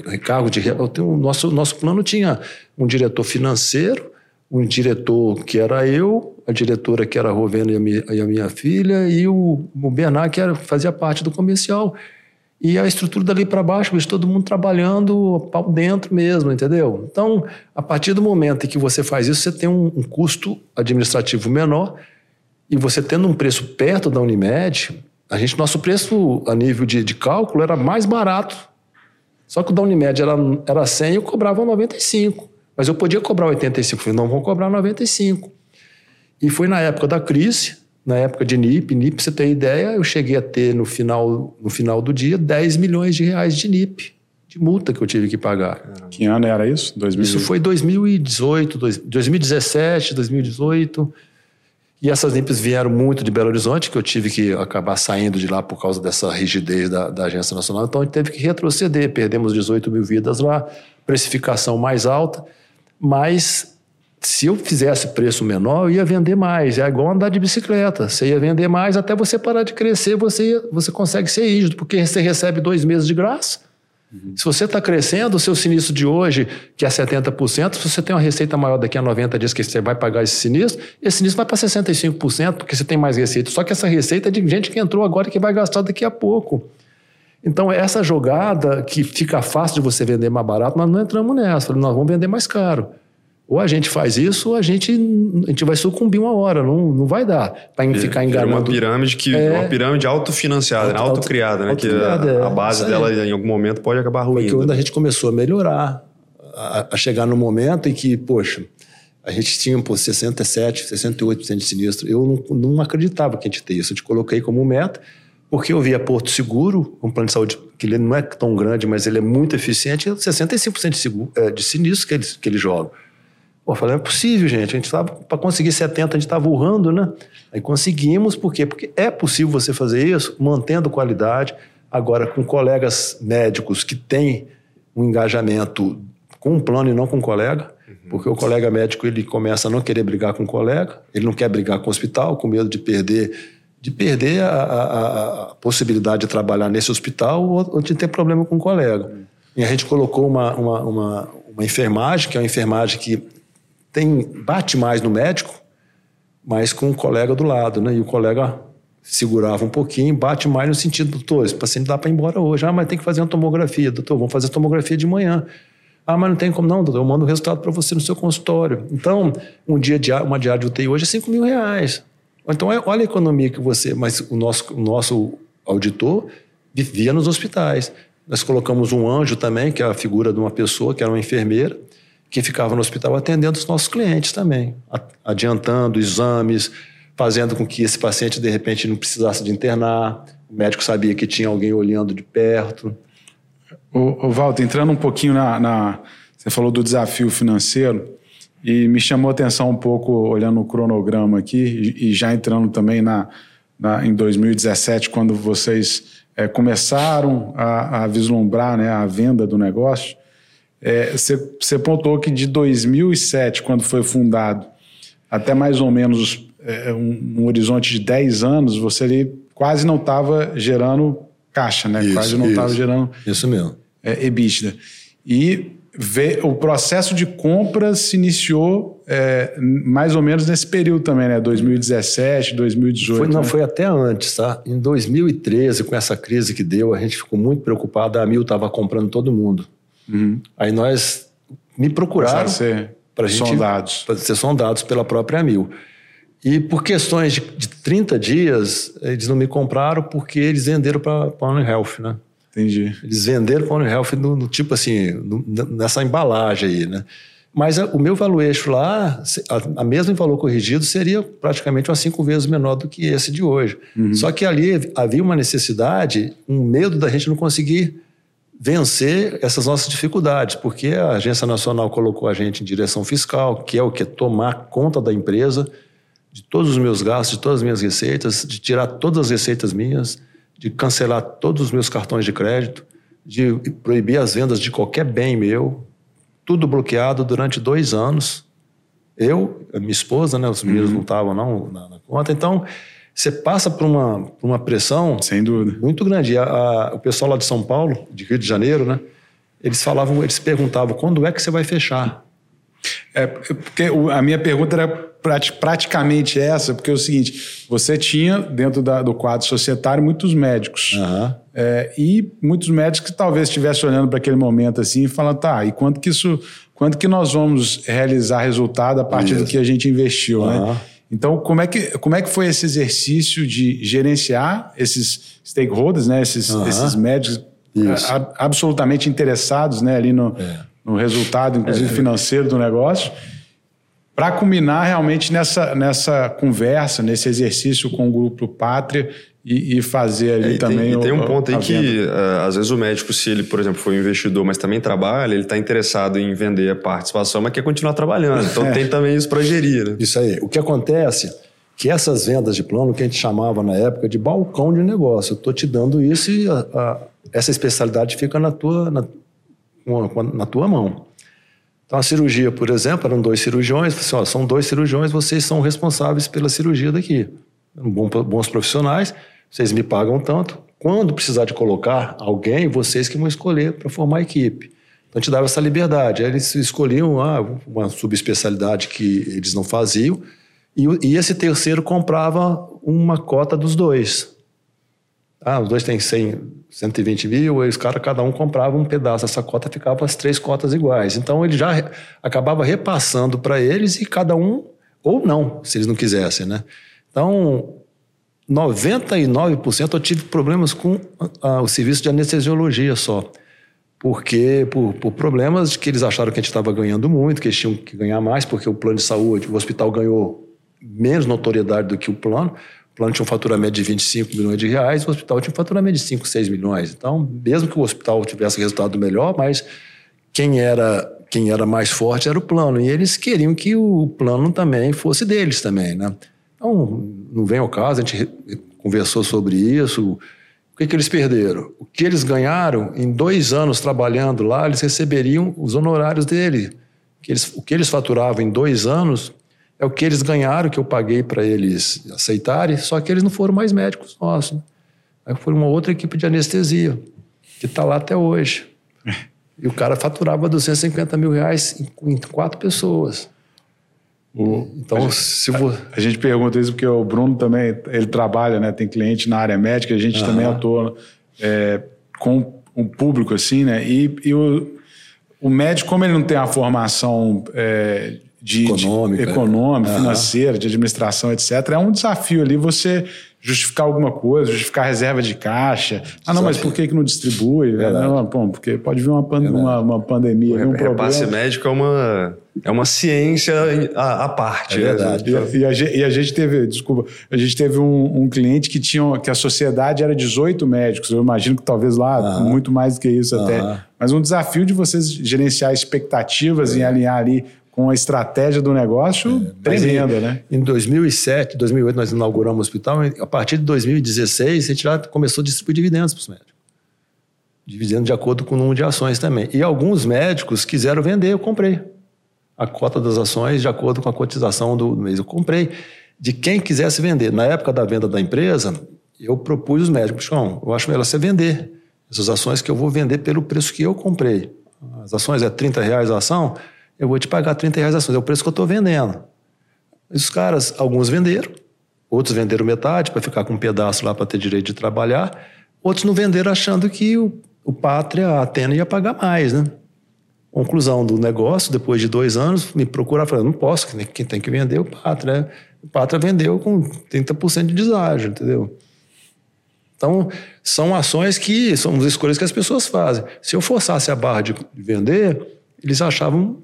A: recargo de o nosso nosso plano tinha um diretor financeiro um diretor que era eu, a diretora que era a Rovena e a minha, filha, e o, o Bernard que era, fazia parte do comercial. E a estrutura dali para baixo, todo mundo trabalhando pau dentro mesmo, entendeu? Então, a partir do momento em que você faz isso, você tem um, um custo administrativo menor e você tendo um preço perto da Unimed, a gente, nosso preço a nível de, de cálculo era mais barato. Só que o da Unimed era, era 100 e eu cobrava 95. Mas eu podia cobrar 85, falei, não vão cobrar 95. E foi na época da crise, na época de NIP, NIP, você tem ideia, eu cheguei a ter no final, no final do dia 10 milhões de reais de NIP, de multa que eu tive que pagar.
C: Que ano era isso?
A: 2018? Isso foi 2018, 2017, 2018. E essas NIPs vieram muito de Belo Horizonte, que eu tive que acabar saindo de lá por causa dessa rigidez da, da Agência Nacional. Então, a gente teve que retroceder. Perdemos 18 mil vidas lá, precificação mais alta. Mas se eu fizesse preço menor, eu ia vender mais. É igual andar de bicicleta. Você ia vender mais até você parar de crescer, você, ia, você consegue ser rígido, porque você recebe dois meses de graça. Uhum. Se você está crescendo, o seu sinistro de hoje, que é 70%, se você tem uma receita maior daqui a 90 dias que você vai pagar esse sinistro, esse sinistro vai para 65%, porque você tem mais receita. Só que essa receita é de gente que entrou agora e que vai gastar daqui a pouco. Então, essa jogada que fica fácil de você vender mais barato, nós não entramos nessa. Nós vamos vender mais caro. Ou a gente faz isso, ou a gente, a gente vai sucumbir uma hora, não, não vai dar para ficar enganando.
B: É uma pirâmide que é uma pirâmide autofinanciada, auto, autocriada, né? Auto, que a, a, é. base dela em algum momento pode acabar ruindo. Foi
A: quando a gente começou a melhorar, a, a, chegar no momento em que, poxa, a gente tinha pô, 67, 68% de sinistro. Eu não, não acreditava que a gente ter isso. Eu te coloquei como meta porque eu via Porto Seguro, um plano de saúde que ele não é tão grande, mas ele é muito eficiente, 65% de, seguro, é, de sinistros que ele, que ele joga. Pô, eu falei, não é possível, gente. A gente estava, para conseguir 70, a gente estava urrando, né? Aí conseguimos, por quê? Porque é possível você fazer isso mantendo qualidade, agora com colegas médicos que têm um engajamento com um plano e não com um colega, uhum. porque o colega médico ele começa a não querer brigar com o colega, ele não quer brigar com o hospital, com medo de perder de perder a, a, a possibilidade de trabalhar nesse hospital ou, de ter problema com o colega. E a gente colocou uma, uma, uma, uma enfermagem, que é uma enfermagem que tem bate mais no médico, mas com o colega do lado, né? E o colega segurava um pouquinho, bate mais no sentido, doutor, esse paciente dá para ir embora hoje. Ah, mas tem que fazer uma tomografia. Doutor, vamos fazer a tomografia de manhã. Ah, mas não tem como não, doutor, eu mando o resultado para você no seu consultório. Então, um dia de, uma diária de UTI hoje é 5 mil reais. Então, é, olha a economia que você... Mas o nosso, o nosso auditor vivia nos hospitais. Nós colocamos um anjo também, que é a figura de uma pessoa, que era uma enfermeira, que ficava no hospital atendendo os nossos clientes também, adiantando exames, fazendo com que esse paciente, de repente, não precisasse de internar. O médico sabia que tinha alguém olhando de perto.
C: O, Walter, entrando um pouquinho na, na, Você falou do desafio financeiro e me chamou a atenção um pouco, olhando o cronograma aqui e, já entrando também na, na, em 2017, quando vocês é, começaram a, a, vislumbrar né, a venda do negócio. É, você, você pontuou que de 2007, quando foi fundado, até mais ou menos é, um, um, horizonte de 10 anos, você ali quase não estava gerando caixa, né?
A: Isso,
C: quase não estava gerando.
A: Isso mesmo.
C: É, EBITDA. E o processo de compras se iniciou é, mais ou menos nesse período também, né? 2017, 2018.
A: Foi, não,
C: né?
A: foi até antes, tá? Em 2013, com essa crise que deu, a gente ficou muito preocupado. A Mil estava comprando todo mundo. Uhum. Aí nós me procuraram
C: para gente
A: sondados. Pra ser sondados pela própria Mil. E por questões de, de 30 dias, eles não me compraram porque eles venderam para a Health, né?
C: Entendi.
A: Eles venderam a One Health no, no tipo assim, no, nessa embalagem aí, né? Mas a, o meu valor eixo lá, a, a mesma em valor corrigido, seria praticamente umas cinco vezes menor do que esse de hoje. Uhum. Só que ali havia uma necessidade, um medo da gente não conseguir vencer essas nossas dificuldades, porque a Agência Nacional colocou a gente em direção fiscal, que é o que? Tomar conta da empresa, de todos os meus gastos, de todas as minhas receitas, de tirar todas as receitas minhas, de cancelar todos os meus cartões de crédito, de proibir as vendas de qualquer bem meu, tudo bloqueado durante dois anos. Eu, minha esposa, né, os meninos uhum. não estavam não na, na, conta, então você passa por uma, por uma pressão
C: sem dúvida
A: muito grande. A, a, o pessoal lá de São Paulo, de Rio de Janeiro, né, eles falavam, eles perguntavam quando é que você vai fechar.
C: É, porque a minha pergunta era praticamente essa, porque é o seguinte: você tinha dentro da, do quadro societário muitos médicos.
A: Uhum.
C: É, e muitos médicos que talvez estivessem olhando para aquele momento assim e falando, tá, e quanto que isso. Quanto que nós vamos realizar resultado a partir do que a gente investiu, uhum. né? Então, como é, que, como é que foi esse exercício de gerenciar esses stakeholders, né? esses, uhum. esses médicos a, absolutamente interessados né? ali no, é no resultado, inclusive é. financeiro do negócio, para culminar realmente nessa, nessa conversa, nesse exercício com o grupo Pátria e, e fazer ali é, também.
B: Tem, o, e tem um ponto aí que, uh, às vezes, o médico, se ele, por exemplo, for um investidor, mas também trabalha, ele está interessado em vender a participação, mas quer continuar trabalhando. Então é. tem também isso para gerir. Né?
A: Isso aí. O que acontece que essas vendas de plano, que a gente chamava na época de balcão de negócio, eu estou te dando isso e a, a, essa especialidade fica na tua, na, na tua mão. Então, a cirurgia, por exemplo, eram dois cirurgiões. Assim, ó, são dois cirurgiões, vocês são responsáveis pela cirurgia daqui. Bons profissionais, vocês me pagam tanto. Quando precisar de colocar alguém, vocês que vão escolher para formar a equipe. Então, te dava essa liberdade. Eles escolhiam ah, uma subespecialidade que eles não faziam, e, e esse terceiro comprava uma cota dos dois. Ah, os dois têm 100, 120 mil, e os caras, cada um comprava um pedaço dessa cota, ficava as três cotas iguais. Então ele já re, acabava repassando para eles e cada um, ou não, se eles não quisessem, né? Então, 99% eu tive problemas com a, o serviço de anestesiologia só. Porque, por, por problemas de que eles acharam que a gente estava ganhando muito, que eles tinham que ganhar mais, porque o plano de saúde, o hospital ganhou menos notoriedade do que o plano plano tinha um faturamento de 25 milhões de reais, o hospital tinha um faturamento de 5, 6 milhões. Então, mesmo que o hospital tivesse resultado melhor, mas quem era quem era mais forte era o plano. E eles queriam que o plano também fosse deles também, né? Então, não vem ao caso, a gente conversou sobre isso O que, que eles perderam? O que eles ganharam em dois anos trabalhando lá, eles receberiam os honorários dele. Que eles, o que eles faturavam em dois anos é o que eles ganharam, que eu paguei para eles aceitarem, só que eles não foram mais médicos nossos. Né? Aí foi uma outra equipe de anestesia, que está lá até hoje. E o cara faturava 250 mil reais em, em quatro pessoas.
C: O, então, a gente, se você... a, a, gente pergunta isso porque o Bruno também ele trabalha, né? Tem cliente na área médica, a gente uhum. também atua é, com um público assim, né? E, e o, o médico, como ele não tem a formação é, de, econômica, de, econômica financeira, de administração, etc., é um desafio ali você justificar alguma coisa, justificar reserva de caixa. Ah, não, mas por que, que não distribui? Não, bom, porque pode vir uma, pand uma, uma, pandemia,
B: o
C: um
B: repasse
C: problema.
B: médico é uma, é uma ciência à, parte.
C: É verdade. Né? E, e, a, e, a, gente teve, desculpa, a gente teve um, um, cliente que tinha que a sociedade era 18 médicos. Eu imagino que talvez lá muito mais do que isso até. Mas um desafio de vocês gerenciar expectativas é. e alinhar ali com a estratégia do negócio é, tremenda,
A: em,
C: né?
A: Em 2007, 2008, nós inauguramos o hospital. A partir de 2016, a gente já começou a distribuir dividendos para os médicos. Dividindo de acordo com o número de ações também. E alguns médicos quiseram vender, eu comprei. A cota das ações de acordo com a cotização do mês. Eu comprei de quem quisesse vender. Na época da venda da empresa, eu propus os médicos, não, eu acho melhor você vender essas ações que eu vou vender pelo preço que eu comprei. As ações é 30 reais a ação, eu vou te pagar 30 reais ações, é o preço que eu estou vendendo. Os caras, alguns venderam, outros venderam metade para ficar com um pedaço lá para ter direito de trabalhar, outros não venderam achando que o, o Pátria, a Atena ia pagar mais, né? Conclusão do negócio, depois de dois anos, me procuraram, falando, não posso, quem tem que vender é o Pátria. O Pátria vendeu com 30% de deságio, entendeu? Então, são ações que são as escolhas que as pessoas fazem. Se eu forçasse a barra de vender, eles achavam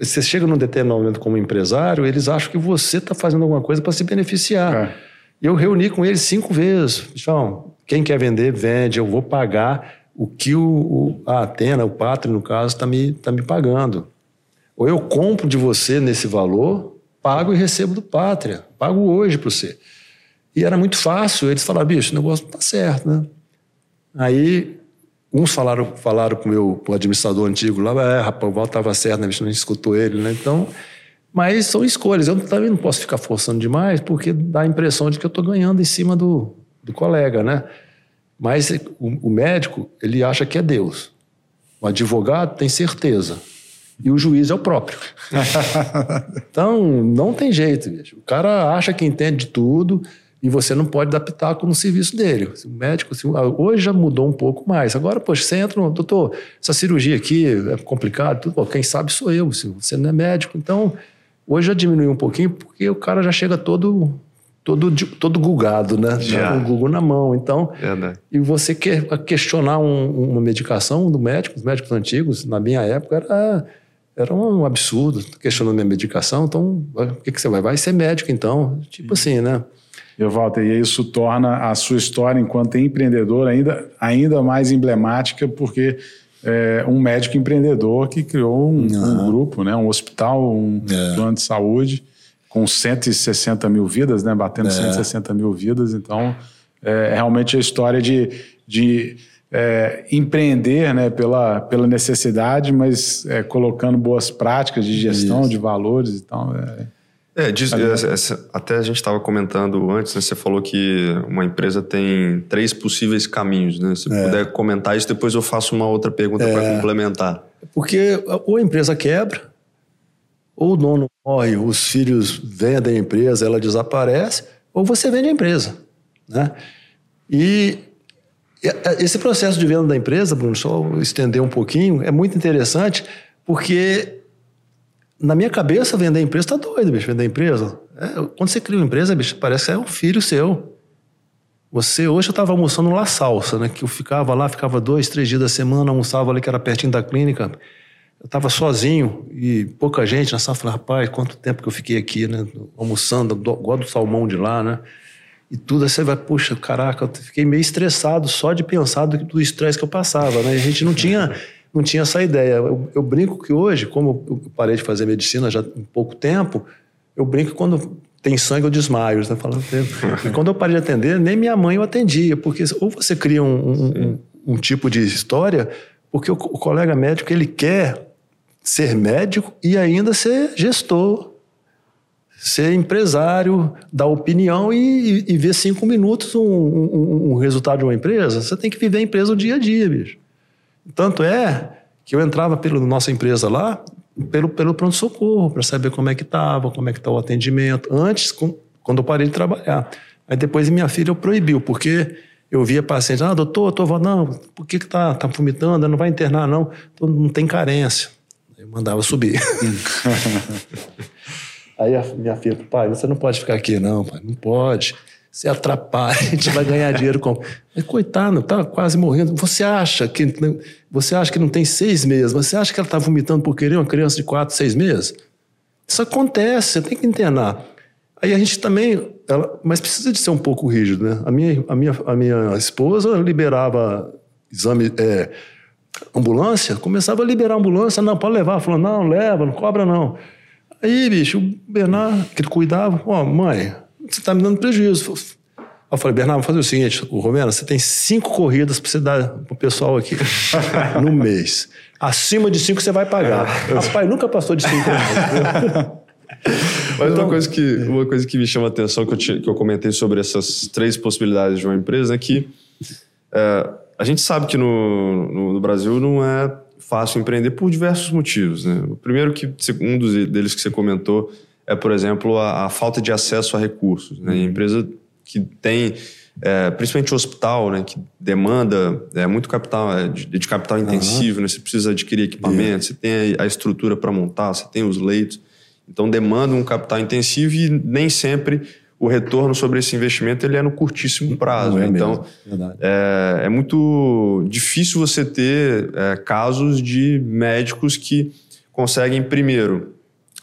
A: você chega num determinado momento como empresário, eles acham que você está fazendo alguma coisa para se beneficiar. É. Eu reuni com eles cinco vezes. Então, quem quer vender, vende, eu vou pagar o que o, o a Atena, o Pátria, no caso, está me, tá me pagando. Ou eu compro de você nesse valor, pago e recebo do Pátria. Pago hoje para você. E era muito fácil. Eles falaram, bicho, o negócio não está certo, né? Aí Uns falaram, falaram com o meu com o administrador antigo lá, é, rapaz, o Val estava certo, né? A gente não escutou ele, né? Então, mas são escolhas. Eu também não posso ficar forçando demais, porque dá a impressão de que eu estou ganhando em cima do, do colega, né? Mas o, o, médico, ele acha que é Deus. O advogado tem certeza. E o juiz é o próprio. então, não tem jeito, bicho. O cara acha que entende de tudo e você não pode dar pitaco no serviço dele. O médico, assim, hoje já mudou um pouco mais. Agora, poxa, você entra no, doutor, essa cirurgia aqui é pô, quem sabe sou eu, você não é médico. Então, hoje já diminuiu um pouquinho, porque o cara já chega todo todo todo gugado, né? Já. Com o Google na mão. Então, é, né? e você quer questionar um, uma medicação do médico, os médicos antigos, na minha época, era, era um absurdo questionando minha medicação. Então, o que, que você vai? Vai ser médico, então. Tipo assim, né?
C: Eu, Walter, e isso torna a sua história enquanto empreendedor ainda, ainda mais emblemática, porque é um médico empreendedor que criou um, uhum. um grupo, né, um hospital, um é. plano de saúde com 160 mil vidas, né, batendo é. 160 mil vidas. Então, é realmente a história de, de é, empreender né, pela, pela necessidade, mas é, colocando boas práticas de gestão, Isso. de valores e tal. É,
B: é, diz, essa, até a gente estava comentando antes, né, você falou que uma empresa tem três possíveis caminhos, né? Se é. puder comentar isso, depois eu faço uma outra pergunta é. para complementar.
A: Porque ou a empresa quebra, ou o dono morre, os filhos vendem a empresa, ela desaparece, ou você vende a empresa, né? E esse processo de venda da empresa, Bruno, só estender um pouquinho, é muito interessante, porque na minha cabeça, vender empresa tá doido, bicho, vender empresa. É, quando você cria uma empresa, bicho, parece que é um filho seu. Você, hoje eu estava almoçando lá Salsa, né? Que eu ficava lá, ficava dois, três dias da semana, almoçava ali, que era pertinho da clínica. Eu estava sozinho e pouca gente na sala. Rapaz, quanto tempo que eu fiquei aqui, né? Almoçando, igual do salmão de lá, né? E tudo aí você vai, puxa, caraca, eu fiquei meio estressado só de pensar do, do estresse que eu passava, né? A gente não tinha não tinha essa ideia. Eu, eu, brinco que hoje, como eu parei de fazer medicina já há pouco tempo, eu brinco que quando tem sangue, eu desmaio. Tá falando quando eu parei de atender, nem minha mãe eu atendia, porque ou você cria um, um, um tipo de história, porque o, o colega médico ele quer ser médico e ainda ser gestor ser empresário, dar opinião e, e, ver cinco minutos um, um, um, resultado de uma empresa. Você tem que viver a empresa o dia a dia, bicho. Tanto é que eu entrava pela nossa empresa lá, pelo, pelo pronto-socorro, para saber como é que estava, como é que está o atendimento. Antes, com, quando eu parei de trabalhar. Aí depois minha filha eu proibiu, porque eu via paciente, ah, doutor, doutor, não, por que que tá, tá vomitando? Não vai internar, não. Então, não tem carência. Eu mandava subir. Aí a minha filha, pai, você não pode ficar aqui, não, pai, não pode. Você atrapalha, a gente vai ganhar dinheiro com. Mas, coitado, tá quase morrendo. Você acha que você acha que não tem seis meses? Você acha que ela está vomitando por querer uma criança de quatro, seis meses? Isso acontece, você tem que internar. Aí a gente também, ela, mas precisa de ser um pouco rígido, né? A minha, a minha, a minha esposa liberava exame, é, ambulância, começava a liberar ambulância, não, pode levar. Falou, não, leva, não cobra não. Aí, bicho, o Bernardo, que ele cuidava, ó, oh, mãe, você tá me dando prejuízo. Eu falei, Bernardo, vamos fazer o seguinte, o Romero, você tem cinco corridas para você dar pro pessoal aqui no mês. Acima de cinco você vai pagar. É. Rapaz, nunca passou de cinco reais.
B: Mas então, uma, coisa que, uma coisa que me chama a atenção, que eu, que eu comentei sobre essas três possibilidades de uma empresa, é que é, a gente sabe que no, no, no Brasil não é fácil empreender por diversos motivos. Né? O primeiro que um dos deles que você comentou é, por exemplo, a, a falta de acesso a recursos. Né? A empresa que tem, é, principalmente o hospital, né, que demanda é, muito capital, é, de, de, capital intensivo, uhum. né? você precisa adquirir equipamento, você tem a, a estrutura para montar, você tem os leitos. Então demanda um capital intensivo e nem sempre o retorno sobre esse investimento ele é no curtíssimo prazo. É então, é, é, muito difícil você ter é, casos de médicos que conseguem, primeiro,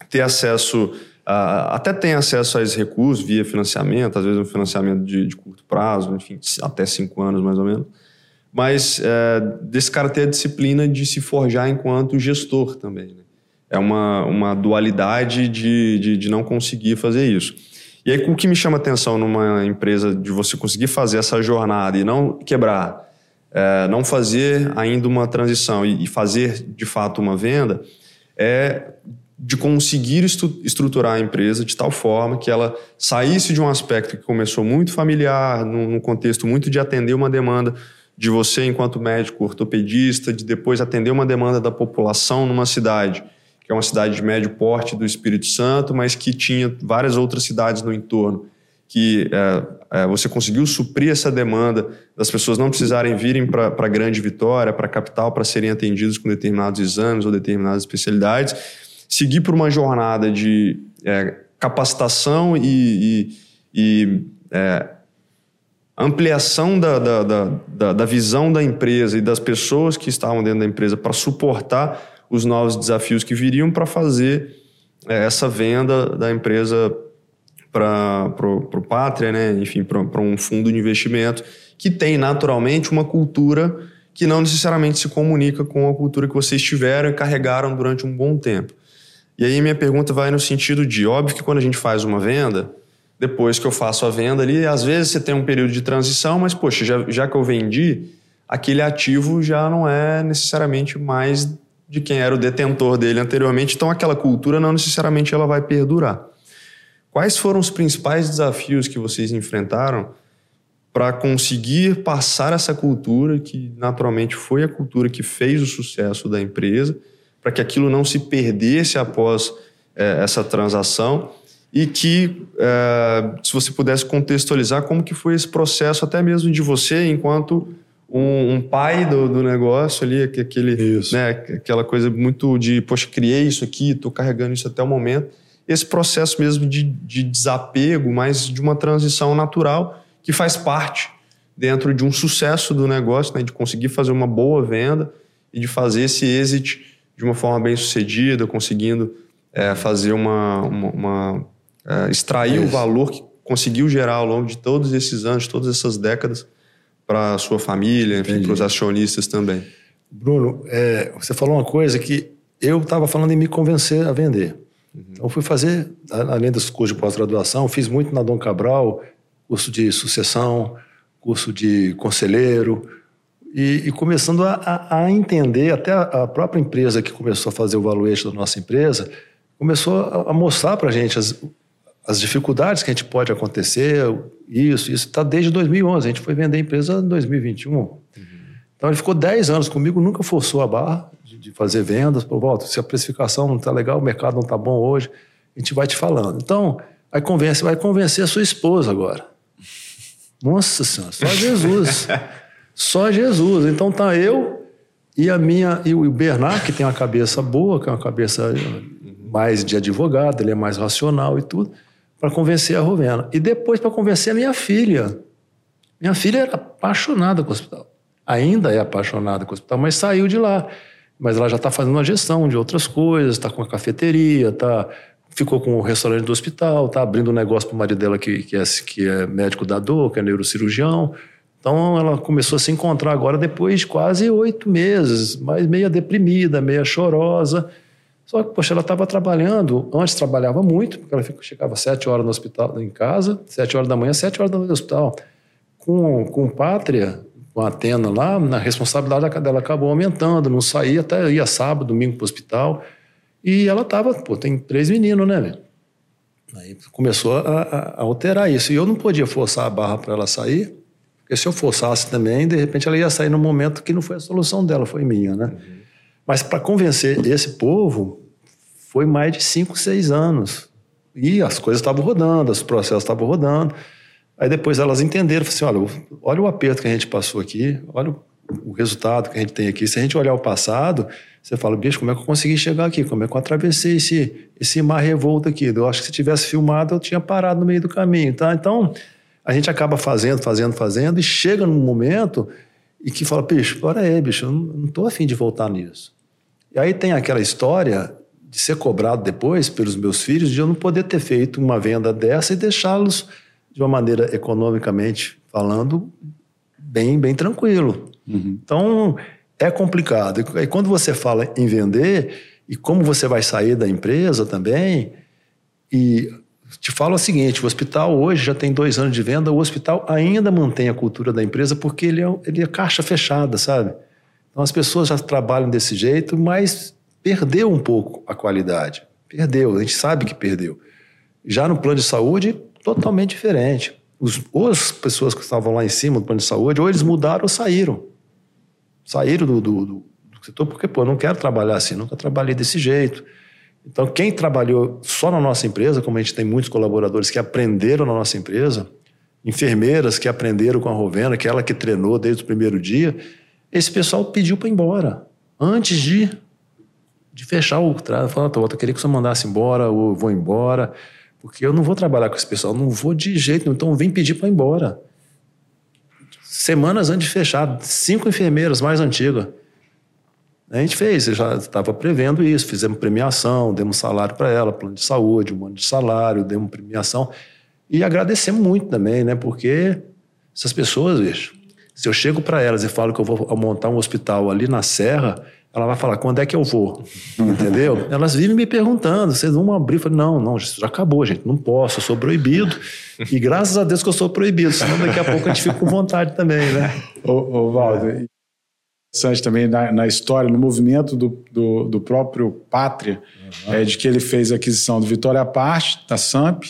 B: ter acesso, a, até tem acesso a esses recursos via financiamento, às vezes um financiamento de, de curto prazo, enfim, até cinco anos mais ou menos. Mas é, desse cara ter a disciplina de se forjar enquanto gestor também. Né? É uma, uma dualidade de, de, de não conseguir fazer isso. E aí, o que me chama atenção numa empresa de você conseguir fazer essa jornada e não quebrar, é, não fazer ainda uma transição e, e, fazer de fato uma venda, é de conseguir estruturar a empresa de tal forma que ela saísse de um aspecto que começou muito familiar, num contexto muito de atender uma demanda de você enquanto médico ortopedista, de depois atender uma demanda da população numa cidade que é uma cidade de médio porte do Espírito Santo, mas que tinha várias outras cidades no entorno, que é, é, você conseguiu suprir essa demanda das pessoas não precisarem virem para a grande Vitória, para a capital, para serem atendidos com determinados exames ou determinadas especialidades, seguir por uma jornada de é, capacitação e, e, e é, ampliação da, da, da, da, visão da empresa e das pessoas que estavam dentro da empresa para suportar os novos desafios que viriam para fazer é, essa venda da empresa para o Pátria, né? enfim, para um fundo de investimento que tem naturalmente uma cultura que não necessariamente se comunica com a cultura que vocês tiveram e carregaram durante um bom tempo. E aí minha pergunta vai no sentido de, óbvio que quando a gente faz uma venda, depois que eu faço a venda ali, às vezes você tem um período de transição, mas poxa, já, já que eu vendi, aquele ativo já não é necessariamente mais de quem era o detentor dele anteriormente, então aquela cultura não necessariamente ela vai perdurar. Quais foram os principais desafios que vocês enfrentaram para conseguir passar essa cultura, que naturalmente foi a cultura que fez o sucesso da empresa, para que aquilo não se perdesse após é, essa transação e que, é, se você pudesse contextualizar como que foi esse processo, até mesmo de você enquanto um, um pai do, do, negócio ali, aquele, né, aquela coisa muito de, poxa, criei isso aqui, estou carregando isso até o momento. Esse processo mesmo de, de desapego, mas de uma transição natural que faz parte dentro de um sucesso do negócio, né, de conseguir fazer uma boa venda e de fazer esse exit de uma forma bem sucedida, conseguindo é, fazer uma, uma, uma é, extrair o valor que conseguiu gerar ao longo de todos esses anos, todas essas décadas para a sua família, enfim, para os acionistas também.
A: Bruno, é, você falou uma coisa que eu estava falando em me convencer a vender. Uhum. Então, fui fazer, além dos cursos de pós-graduação, fiz muito na Dom Cabral, curso de sucessão, curso de conselheiro, e, e começando a, a, entender, até a, própria empresa que começou a fazer o valuation da nossa empresa, começou a, a mostrar para a gente as, as dificuldades que a gente pode acontecer, isso, isso está desde 2011. A gente foi vender a empresa em 2021. Uhum. Então ele ficou 10 anos comigo, nunca forçou a barra de, de fazer vendas. Por volta, se a precificação não está legal, o mercado não está bom hoje, a gente vai te falando. Então, vai convencer, vai convencer a sua esposa agora. Nossa Senhora, só Jesus. só Jesus. Então tá eu e a minha e o Bernard, que tem uma cabeça boa, que é uma cabeça mais de advogado, ele é mais racional e tudo para convencer a Rovena. E depois para convencer a minha filha. Minha filha era apaixonada com o hospital. Ainda é apaixonada com o hospital, mas saiu de lá. Mas ela já está fazendo uma gestão de outras coisas, está com a cafeteria, tá, ficou com o restaurante do hospital, está abrindo um negócio para o marido dela que, que, é, que é médico da dor, que é neurocirurgião. Então ela começou a se encontrar agora depois de quase oito meses, mas meia deprimida, meia chorosa. Só que, poxa, ela estava trabalhando, antes trabalhava muito, porque ela chegava sete horas no hospital, em casa, sete horas da manhã, sete horas da manhã no hospital. Com, com Pátria, com a Atena lá, a responsabilidade dela acabou aumentando, não saía, até ia sábado, domingo para o hospital. E ela estava, pô, tem três meninos, né, velho? Aí começou a, a, alterar isso. E eu não podia forçar a barra para ela sair, porque se eu forçasse também, de repente ela ia sair no momento que não foi a solução dela, foi minha, né? Uhum. Mas para convencer esse povo, foi mais de cinco, seis anos. E as coisas estavam rodando, os processos estavam rodando. Aí depois elas entenderam, assim, olha, olha o aperto que a gente passou aqui, olha o resultado que a gente tem aqui. Se a gente olhar o passado, você fala, bicho, como é que eu consegui chegar aqui? Como é que eu atravessei esse, esse mar revolto aqui? Eu acho que se tivesse filmado, eu tinha parado no meio do caminho, tá? Então, a gente acaba fazendo, fazendo, fazendo, e chega num momento e que fala, bicho, bora aí, bicho, eu não estou afim de voltar nisso. E aí tem aquela história de ser cobrado depois pelos meus filhos de eu não poder ter feito uma venda dessa e deixá-los de uma maneira economicamente falando bem bem tranquilo. Uhum. Então é complicado. E quando você fala em vender e como você vai sair da empresa também e te falo o seguinte: o hospital hoje já tem dois anos de venda, o hospital ainda mantém a cultura da empresa porque ele é, ele é caixa fechada, sabe? Então as pessoas já trabalham desse jeito, mas perdeu um pouco a qualidade. Perdeu, a gente sabe que perdeu. Já no plano de saúde, totalmente diferente. Os, as pessoas que estavam lá em cima do plano de saúde, ou eles mudaram ou saíram. Saíram do, do, do, do setor porque, pô, não quero trabalhar assim, nunca trabalhei desse jeito. Então, quem trabalhou só na nossa empresa, como a gente tem muitos colaboradores que aprenderam na nossa empresa, enfermeiras que aprenderam com a Rovena, que é ela que treinou desde o primeiro dia, esse pessoal pediu para ir embora, antes de de fechar o trato, falar, eu queria que você mandasse embora, ou vou embora, porque eu não vou trabalhar com esse pessoal, não vou de jeito nenhum, então vem pedir para ir embora. Semanas antes de fechar, cinco enfermeiras mais antigas. A gente fez, já estava prevendo isso, fizemos premiação, demos salário para ela, plano de saúde, um ano de salário, demos premiação. E agradecemos muito também, né? Porque essas pessoas, bicho, se eu chego para elas e falo que eu vou montar um hospital ali na Serra, ela vai falar, quando é que eu vou? Entendeu? Elas vivem me perguntando, vocês vão abrir? Eu não, não, já acabou, gente, não posso, eu sou proibido. E graças a Deus que eu sou proibido, senão daqui a pouco a gente fica com vontade também, né?
C: Ô, ô Valdo, interessante também na, na, história, no movimento do, do, do próprio Pátria, uhum. é, de que ele fez a aquisição do Vitória Parte, da SAMP,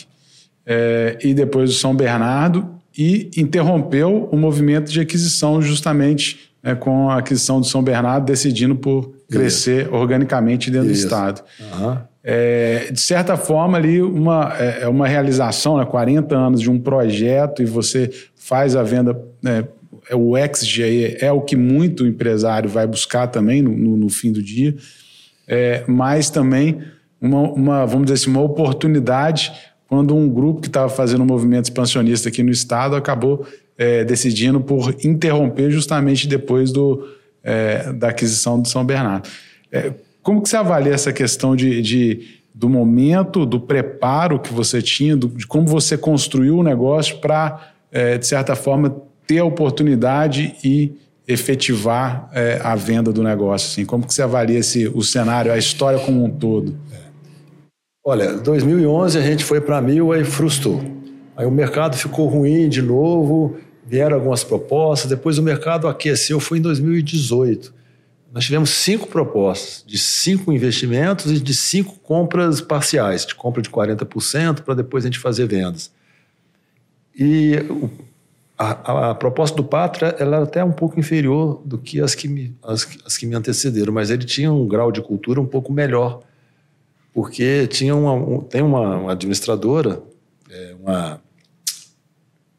C: é, e depois do São Bernardo, e interrompeu o movimento de aquisição justamente né, com a aquisição do São Bernardo, decidindo por crescer Isso. organicamente dentro Isso. do Estado. Uhum. É, de certa forma, ali, uma, é, é uma realização, né, 40 anos de um projeto e você faz a venda. Né, é, o aí é o que muito empresário vai buscar também no, no, no fim do dia, é, mas também uma, uma, vamos dizer assim, uma oportunidade quando um grupo que estava fazendo um movimento expansionista aqui no estado acabou é, decidindo por interromper justamente depois do, é, da aquisição do São Bernardo. É, como que você avalia essa questão de, de, do momento, do preparo que você tinha, do, de como você construiu o negócio para, é, de certa forma, ter a oportunidade e efetivar é, a venda do negócio? Assim? Como que você avalia esse, o cenário, a história como um todo?
A: Olha, 2011 a gente foi para mil, aí frustrou. Aí o mercado ficou ruim de novo, vieram algumas propostas, depois o mercado aqueceu, foi em 2018. Nós tivemos cinco propostas, de cinco investimentos e de cinco compras parciais, de compra de 40% para depois a gente fazer vendas. E a, a, proposta do Pátria ela era até um pouco inferior do que as que, me, as, as que me antecederam, mas ele tinha um grau de cultura um pouco melhor, porque tinha uma, um, tem uma, uma administradora, é, uma,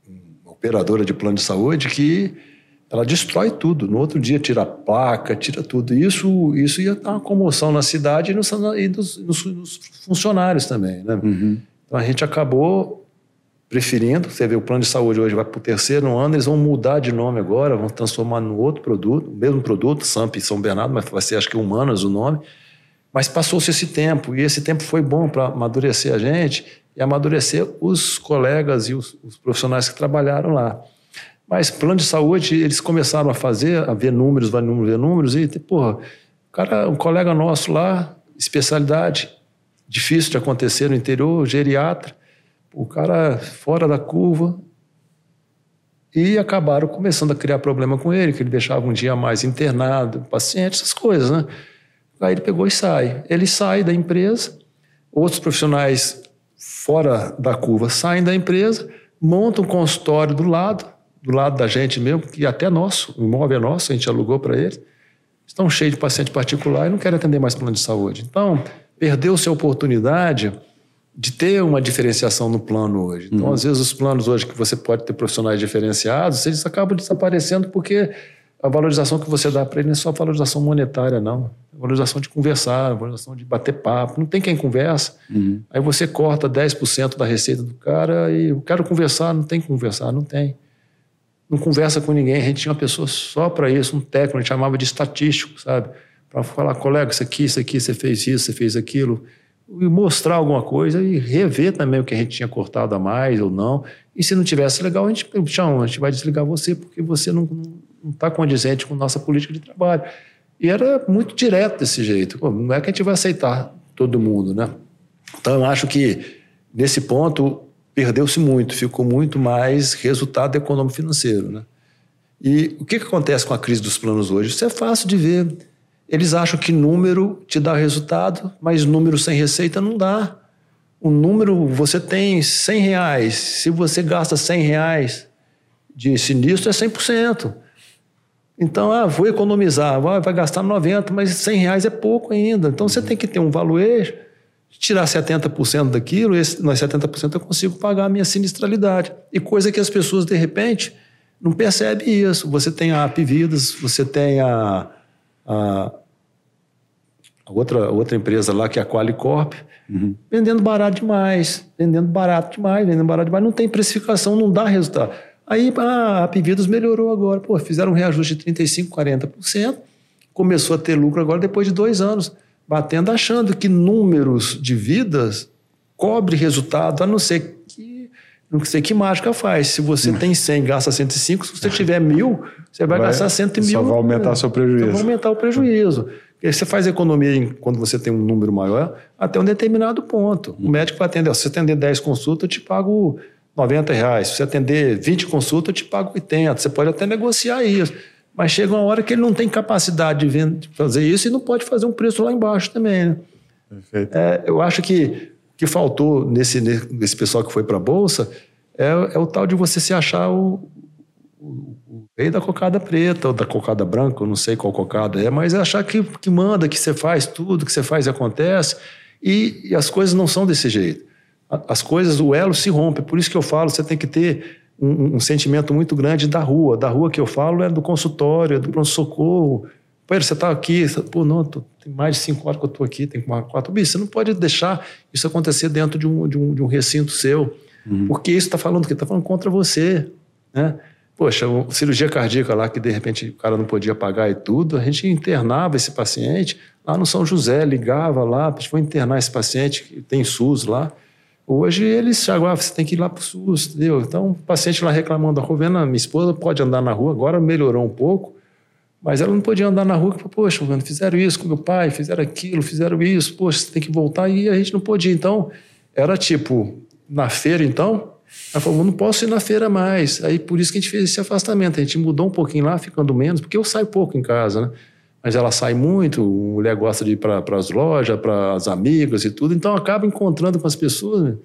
A: uma operadora de plano de saúde que ela destrói tudo. No outro dia tira a placa, tira tudo. Isso, isso ia dar uma comoção na cidade e nos, e nos, nos, nos funcionários também. Né? Uhum. Então a gente acabou preferindo. Você vê, o plano de saúde hoje vai para o terceiro ano, eles vão mudar de nome agora, vão transformar no outro produto, o mesmo produto, SAMP São Bernardo, mas vai ser acho que Humanas o nome. Mas passou-se esse tempo, e esse tempo foi bom para amadurecer a gente e amadurecer os colegas e os, os profissionais que trabalharam lá. Mas plano de saúde, eles começaram a fazer, a ver números, vai números, ver números, e, porra, cara, um colega nosso lá, especialidade, difícil de acontecer no interior, geriatra, o cara fora da curva, e acabaram começando a criar problema com ele, que ele deixava um dia mais internado, paciente, essas coisas, né? Aí ele pegou e sai. Ele sai da empresa, outros profissionais fora da curva saem da empresa, montam um consultório do lado, do lado da gente mesmo, que até nosso, o imóvel é nosso, a gente alugou para ele, estão cheios de paciente particular e não querem atender mais plano de saúde. Então, perdeu-se a oportunidade de ter uma diferenciação no plano hoje. Então, uhum. às vezes, os planos hoje que você pode ter profissionais diferenciados, eles acabam desaparecendo porque a valorização que você dá para ele não é só valorização monetária, não. É valorização de conversar, valorização de bater papo. Não tem quem conversa. Uhum. Aí você corta 10% da receita do cara e eu quero conversar, não tem que conversar, não tem não conversa com ninguém. A gente tinha uma pessoa só para isso, um técnico, a gente chamava de estatístico, sabe? Para falar, colega, isso aqui, isso aqui, você fez isso, você fez aquilo. E mostrar alguma coisa e rever também o que a gente tinha cortado a mais ou não. E se não tivesse legal, a gente, tchau, a gente vai desligar você porque você não está condizente com nossa política de trabalho. E era muito direto desse jeito. Pô, não é que a gente vai aceitar todo mundo, né? Então, eu acho que, nesse ponto, perdeu-se muito, ficou muito mais resultado econômico-financeiro. Né? E o que, que acontece com a crise dos planos hoje? Isso é fácil de ver. Eles acham que número te dá resultado, mas número sem receita não dá. O número, você tem 100 reais. Se você gasta 100 reais de sinistro, é 100%. Então, ah, vou economizar, vai gastar 90, mas 100 reais é pouco ainda. Então, você tem que ter um valuation tirar 70% daquilo, esse, nós 70% eu consigo pagar a minha sinistralidade. E coisa que as pessoas, de repente, não percebem isso. Você tem a Apvidas, você tem a, a, outra, outra empresa lá, que é a Qualicorp, uhum. vendendo barato demais, vendendo barato demais, vendendo barato demais. Não tem precificação, não dá resultado. Aí a Apvidas melhorou agora. Pô, fizeram um reajuste de 35%, 40%, começou a ter lucro agora depois de dois anos batendo, achando que números de vidas cobre resultado, a não ser não sei que mágica faz. Se você tem 100 gasta 105, se você tiver mil, você vai, vai gastar 100 mil. Só
C: vai aumentar é, seu prejuízo. Só
A: vai aumentar o prejuízo. Porque você faz economia em, quando você tem um número maior até um determinado ponto. O médico vai atender, se você atender 10 consultas, eu te pago 90 reais. Se você atender 20 consultas, eu te pago 80. Você pode até negociar isso. Mas chega uma hora que ele não tem capacidade de, fazer isso e não pode fazer um preço lá embaixo também. Né? Perfeito. É, eu acho que que faltou nesse, nesse pessoal que foi para a Bolsa é, é, o tal de você se achar o, o, o, rei da cocada preta ou da cocada branca, eu não sei qual cocada é, mas é achar que, que manda, que você faz tudo, que você faz e acontece. E, e as coisas não são desse jeito. As coisas, o elo se rompe. Por isso que eu falo, você tem que ter um, um, sentimento muito grande da rua. Da rua que eu falo é do consultório, é do pronto-socorro. Pô, você está aqui, você, pô, não, tô, tem mais de cinco horas que eu estou aqui, tem quatro. Bicho, você não pode deixar isso acontecer dentro de um, de um, de um recinto seu, uhum. porque isso está falando o quê? Está falando contra você, né? Poxa, cirurgia cardíaca lá que de repente o cara não podia pagar e tudo, a gente internava esse paciente lá no São José, ligava lá, a gente foi internar esse paciente, que tem SUS lá, Hoje eles agora você tem que ir lá para o SUS, entendeu? Então, o paciente lá reclamando da Rovena, minha esposa pode andar na rua, agora melhorou um pouco, Mas ela não podia andar na rua poxa, mano, fizeram isso com meu pai, fizeram aquilo, fizeram isso, poxa, você tem que voltar. E a gente não podia. Então, era tipo, na feira, então, ela falou, não posso ir na feira mais. Aí, por isso que a gente fez esse afastamento. A gente mudou um pouquinho lá, ficando menos, porque eu saio pouco em casa, né? Mas ela sai muito, mulher gosta de ir para as lojas, para as amigas e tudo, então acaba encontrando com as pessoas. Né?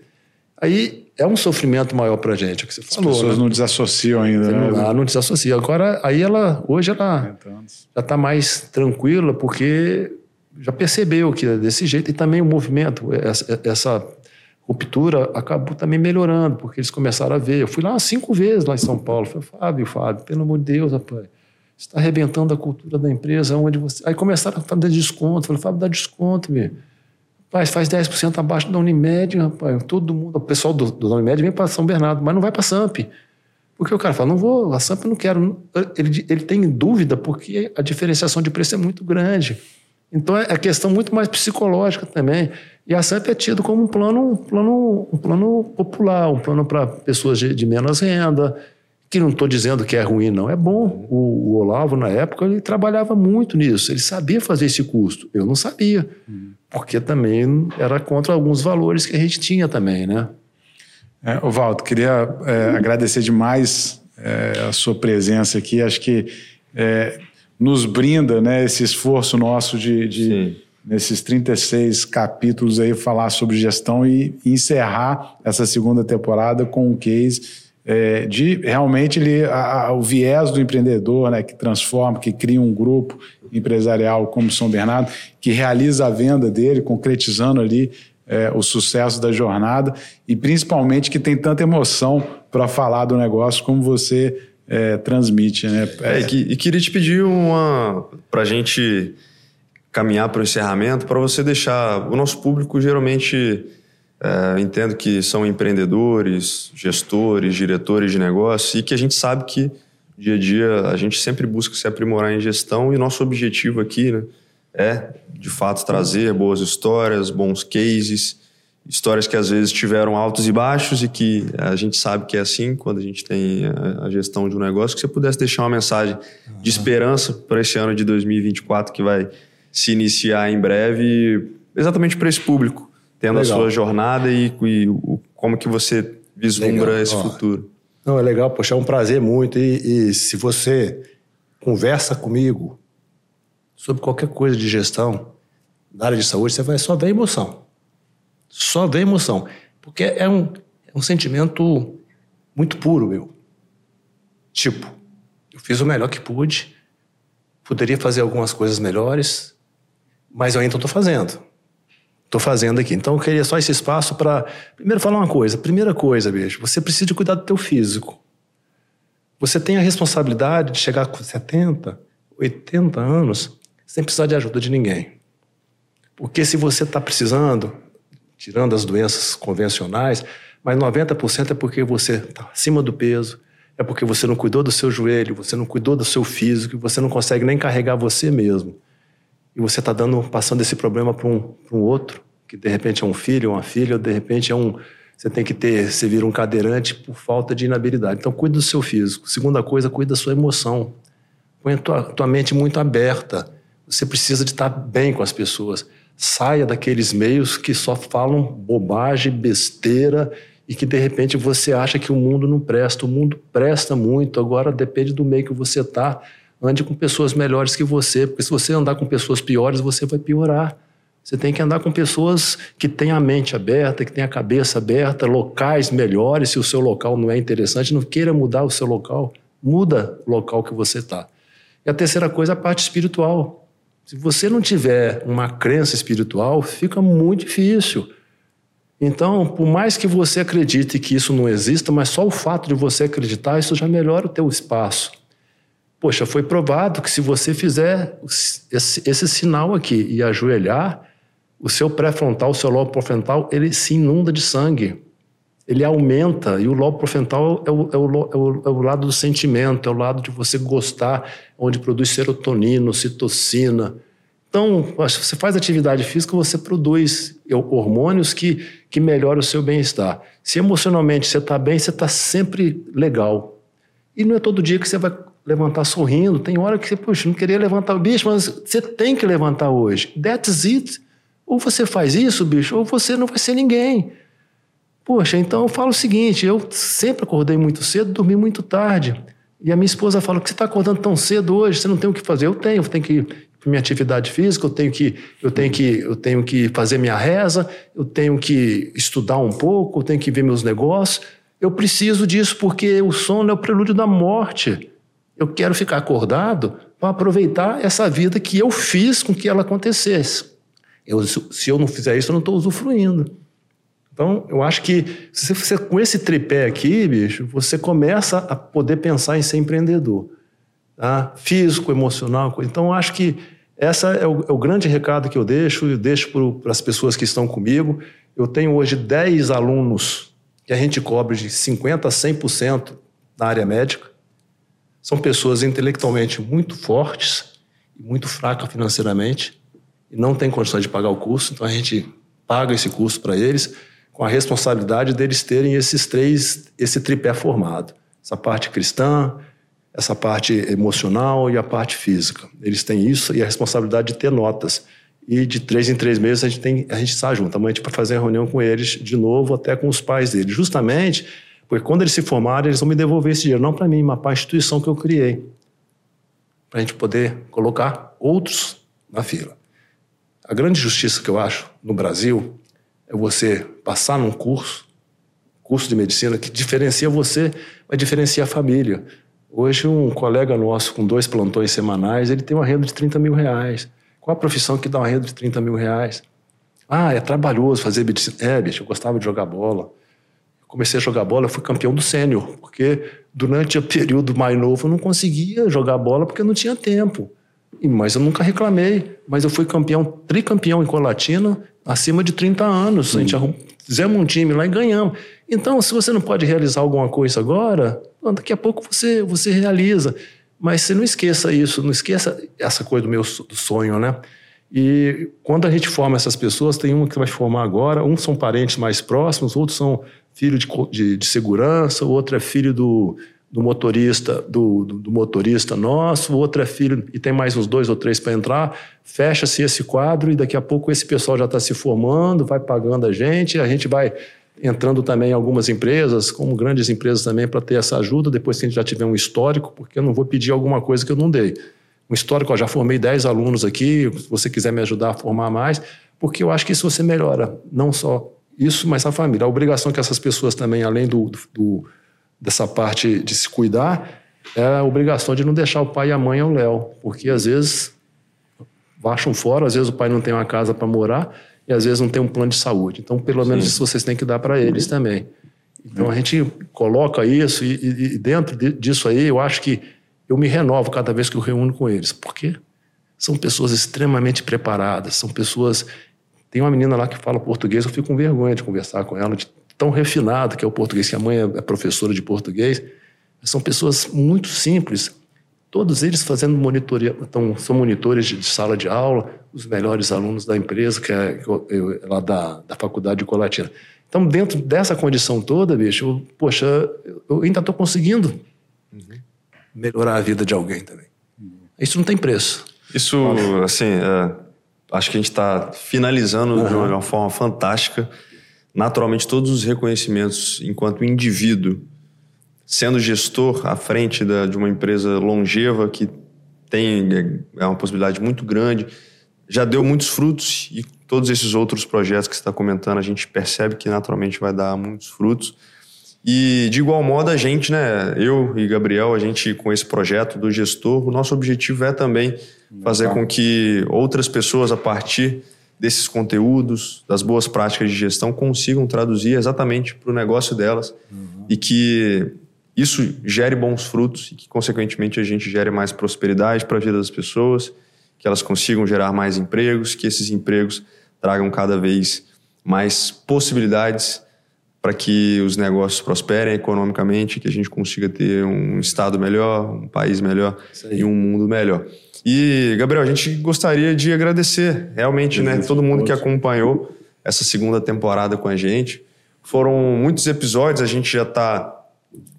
A: Aí é um sofrimento maior para a gente, é o que você falou.
C: As pessoas
A: né?
C: não desassociam ainda, né?
A: Não, não desassocia. Agora, aí ela, hoje ela já está mais tranquila, porque já percebeu que é desse jeito, e também o movimento, essa, essa ruptura acabou também melhorando, porque eles começaram a ver. Eu fui lá cinco vezes lá em São Paulo. Falei, Fábio, Fábio, pelo amor de Deus, rapaz, você está arrebentando a cultura da empresa, onde você. Aí começaram a fazer desconto. Falei, Fábio, dá desconto, meu. Rapaz, faz 10% abaixo da Unimed, rapaz. Todo mundo, o pessoal do, do Unimed vem para São Bernardo, mas não vai para SAMP. Porque o cara fala, não vou, a SAMP não quero. Ele, ele tem dúvida porque a diferenciação de preço é muito grande. Então é, é questão muito mais psicológica também. E a SAMP é tido como um plano, um plano, um plano popular, um plano para pessoas de, de menos renda, que não estou dizendo que é ruim, não. É bom. O, o, Olavo, na época, ele trabalhava muito nisso. Ele sabia fazer esse custo. Eu não sabia. Hum. Porque também era contra alguns valores que a gente tinha também, né?
C: É, Valdo, queria é, agradecer demais é, a sua presença aqui. Acho que é, nos brinda né, esse esforço nosso de, de nesses 36 capítulos aí, falar sobre gestão e encerrar essa segunda temporada com um case é, de realmente ele, a, o viés do empreendedor, né, que transforma, que cria um grupo empresarial como São Bernardo, que realiza a venda dele, concretizando ali é, o sucesso da jornada e principalmente que tem tanta emoção para falar do negócio como você é, transmite. Né?
B: É, e, que, queria te pedir uma para a gente caminhar para o encerramento, para você deixar o nosso público geralmente é, entendo que são empreendedores, gestores, diretores de negócio e que a gente sabe que dia a dia a gente sempre busca se aprimorar em gestão e nosso objetivo aqui né, é, de fato, trazer boas histórias, bons cases, histórias que às vezes tiveram altos e baixos e que a gente sabe que é assim quando a gente tem a, gestão de um negócio. Que você pudesse deixar uma mensagem de esperança para esse ano de 2024 que vai se iniciar em breve, exatamente para esse público tendo legal. a sua jornada e, e o, como que você vislumbra legal. esse Ó, futuro.
A: Não, é legal, poxa, é um prazer muito. E, e, se você conversa comigo sobre qualquer coisa de gestão na área de saúde, você vai só ver emoção. Só ver emoção. Porque é um, é um sentimento muito puro, meu. Tipo, eu fiz o melhor que pude, poderia fazer algumas coisas melhores, mas eu ainda estou fazendo estou fazendo aqui. Então eu queria só esse espaço para primeiro falar uma coisa. Primeira coisa, beijo, você precisa de cuidar do teu físico. Você tem a responsabilidade de chegar com 70, 80 anos sem precisar de ajuda de ninguém. Porque se você está precisando, tirando as doenças convencionais, mas 90% é porque você está acima do peso, é porque você não cuidou do seu joelho, você não cuidou do seu físico, você não consegue nem carregar você mesmo e você está dando, passando esse problema para um, um outro, que de repente é um filho, uma filha, ou de repente é um, você tem que ter, você vira um cadeirante por falta de inabilidade. Então, cuide do seu físico. Segunda coisa, cuide da sua emoção. Põe a tua, tua mente muito aberta. Você precisa de estar bem com as pessoas. Saia daqueles meios que só falam bobagem, besteira e que de repente você acha que o mundo não presta. O mundo presta muito, agora depende do meio que você está ande com pessoas melhores que você, porque se você andar com pessoas piores, você vai piorar. Você tem que andar com pessoas que têm a mente aberta, que têm a cabeça aberta, locais melhores. Se o seu local não é interessante, não queira mudar o seu local, muda o local que você está. E a terceira coisa, a parte espiritual. Se você não tiver uma crença espiritual, fica muito difícil. Então, por mais que você acredite que isso não exista, mas só o fato de você acreditar, isso já melhora o teu espaço. Poxa, foi provado que se você fizer esse, esse sinal aqui e ajoelhar, o seu pré-frontal, o seu lobo profrontal, ele se inunda de sangue. Ele aumenta, e o lobo profrontal é o, é, é, o, é o lado do sentimento, é o lado de você gostar, onde produz serotonina, citocina. Então, se você faz atividade física, você produz hormônios que, que melhoram o seu bem-estar. Se emocionalmente você está bem, você está sempre legal. E não é todo dia que você vai levantar sorrindo. Tem hora que você, puxa, não queria levantar o bicho, mas você tem que levantar hoje. That's it. Ou você faz isso, bicho, ou você não vai ser ninguém. Poxa, então eu falo o seguinte: eu sempre acordei muito cedo, dormi muito tarde. E a minha esposa fala: que você está acordando tão cedo hoje? Você não tem o que fazer? Eu tenho, eu tenho que minha atividade física, eu tenho que eu tenho que eu tenho que fazer minha reza, eu tenho que estudar um pouco, eu tenho que ver meus negócios. Eu preciso disso porque o sono é o prelúdio da morte. Eu quero ficar acordado para aproveitar essa vida que eu fiz com que ela acontecesse. Eu, se eu não fizer isso, eu não estou usufruindo. Então, eu acho que se você, com esse tripé aqui, bicho, você começa a poder pensar em ser empreendedor. Tá? Físico, emocional. Então, eu acho que esse é o, é o grande recado que eu deixo, e deixo para as pessoas que estão comigo. Eu tenho hoje 10 alunos que a gente cobre de 50% a 100% na área médica. São pessoas intelectualmente muito fortes e muito fracas financeiramente e não têm condições de pagar o curso, então a gente paga esse curso para eles com a responsabilidade deles terem esses três, esse tripé formado. Essa parte cristã, essa parte emocional e a parte física. Eles têm isso e a responsabilidade de ter notas. E de três em três meses a gente tem a gente está junto. Amanhã a gente vai fazer a reunião com eles de novo, até com os pais deles. Justamente porque quando eles se formarem, eles vão me devolver esse dinheiro, não para mim, mas para a instituição que eu criei. Para a gente poder colocar outros na fila. A grande justiça que eu acho no Brasil é você passar num curso, curso de medicina, que diferencia você, mas diferencia a família. Hoje, um colega nosso com dois plantões semanais, ele tem uma renda de 30 mil reais. Qual a profissão que dá uma renda de 30 mil reais? Ah, é trabalhoso fazer medicina. É, bicho, eu gostava de jogar bola. Comecei a jogar bola, eu fui campeão do sênior, porque durante o período mais novo eu não conseguia jogar bola porque não tinha tempo. Mas eu nunca reclamei. Mas eu fui campeão, tricampeão em Colatina, acima de 30 anos. A gente arrum... fizemos um time lá e ganhamos. Então, se você não pode realizar alguma coisa agora, daqui a pouco você, você realiza. Mas você não esqueça isso, não esqueça essa coisa do meu do sonho, né? E quando a gente forma essas pessoas, tem uma que vai formar agora, uns são parentes mais próximos, outros são filho de, de, de segurança, outro é filho do, do motorista do, do, do, motorista nosso, outro é filho e tem mais uns dois ou três para entrar. Fecha-se esse quadro e daqui a pouco esse pessoal já está se formando, vai pagando a gente, a gente vai entrando também em algumas empresas, como grandes empresas também, para ter essa ajuda, depois que a gente já tiver um histórico, porque eu não vou pedir alguma coisa que eu não dei. Um histórico, já formei 10 alunos aqui, se você quiser me ajudar a formar mais, porque eu acho que isso você melhora, não só isso, mas a família. A obrigação que essas pessoas também, além do, do dessa parte de se cuidar, é a obrigação de não deixar o pai e a mãe ao léu, porque às vezes baixam fora, às vezes o pai não tem uma casa para morar e às vezes não tem um plano de saúde. Então, pelo menos Sim. isso vocês têm que dar para eles também. Então, a gente coloca isso e, e, dentro disso aí, eu acho que eu me renovo cada vez que eu reúno com eles. Por quê? São pessoas extremamente preparadas, são pessoas... Tem uma menina lá que fala português, eu fico com vergonha de conversar com ela, de tão refinado que é o português, que a mãe é professora de português. São pessoas muito simples, todos eles fazendo monitoria, então, são monitores de, sala de aula, os melhores alunos da empresa, que é, eu, lá da, da faculdade de Colatina. Então, dentro dessa condição toda, bicho, eu, poxa, eu ainda estou conseguindo uhum. melhorar a vida de alguém também. Isso não tem preço.
B: Isso, assim, é, acho que a gente está finalizando uhum. de uma forma fantástica naturalmente todos os reconhecimentos enquanto indivíduo, sendo gestor à frente da, de uma empresa longeva que tem é uma possibilidade muito grande, já deu muitos frutos e todos esses outros projetos que você está comentando a gente percebe que naturalmente vai dar muitos frutos. E de igual modo a gente, né, eu e Gabriel, a gente com esse projeto do gestor, o nosso objetivo é também fazer com que outras pessoas a partir desses conteúdos, das boas práticas de gestão, consigam traduzir exatamente para o negócio delas uhum. e que isso gere bons frutos e que, consequentemente, a gente gere mais prosperidade para a vida das pessoas, que elas consigam gerar mais empregos, que esses empregos tragam cada vez mais possibilidades para que os negócios prosperem economicamente, que a gente consiga ter um estado melhor, um país melhor e um mundo melhor. E, Gabriel, a gente gostaria de agradecer realmente, né, todo mundo que acompanhou essa segunda temporada com a gente. Foram muitos episódios, a gente já está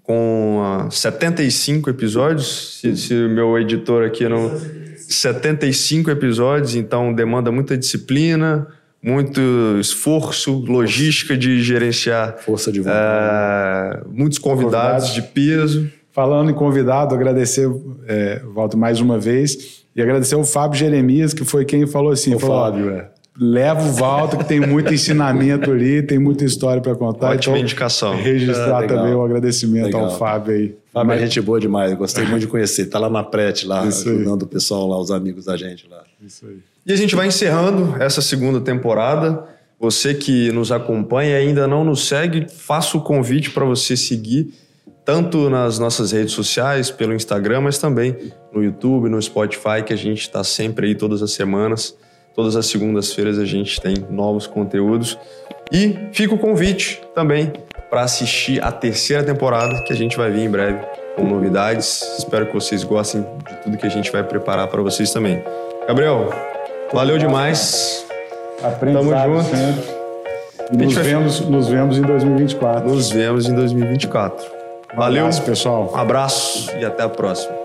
B: com 75 ah, episódios. Se, se o meu editor aqui não. 75 episódios, então demanda muita disciplina, muito esforço, logística de gerenciar.
A: Força de vontade.
B: É, muitos convidados, convidados de peso.
C: Falando em convidado, agradecer, é, volto mais uma vez, e agradecer ao Fábio Jeremias, que foi quem falou assim: o falou, Fábio, é. leva o Walter, que tem muito ensinamento ali, tem muita história para contar.
B: Ótima então, indicação.
C: Registrar é, também o agradecimento legal. ao Fábio aí.
A: Fábio Mas... é gente boa demais, gostei muito de conhecer. Está lá na PRET, lá, Isso ajudando aí. o pessoal lá, os amigos da gente lá. Isso
B: aí. E a gente vai encerrando essa segunda temporada. Você que nos acompanha e ainda não nos segue, faço o convite para você seguir tanto nas nossas redes sociais, pelo Instagram, mas também no YouTube, no Spotify, que a gente está sempre aí todas as semanas. Todas as segundas-feiras a gente tem novos conteúdos. E fica o convite também para assistir a terceira temporada, que a gente vai vir em breve com novidades. Espero que vocês gostem de tudo que a gente vai preparar para vocês também. Gabriel, valeu demais.
C: Tamo junto. Sempre. Nos vemos, nos vemos em 2024.
B: Nos vemos em 2024. Valeu,
C: um abraço, pessoal.
B: Abraço e até a próxima.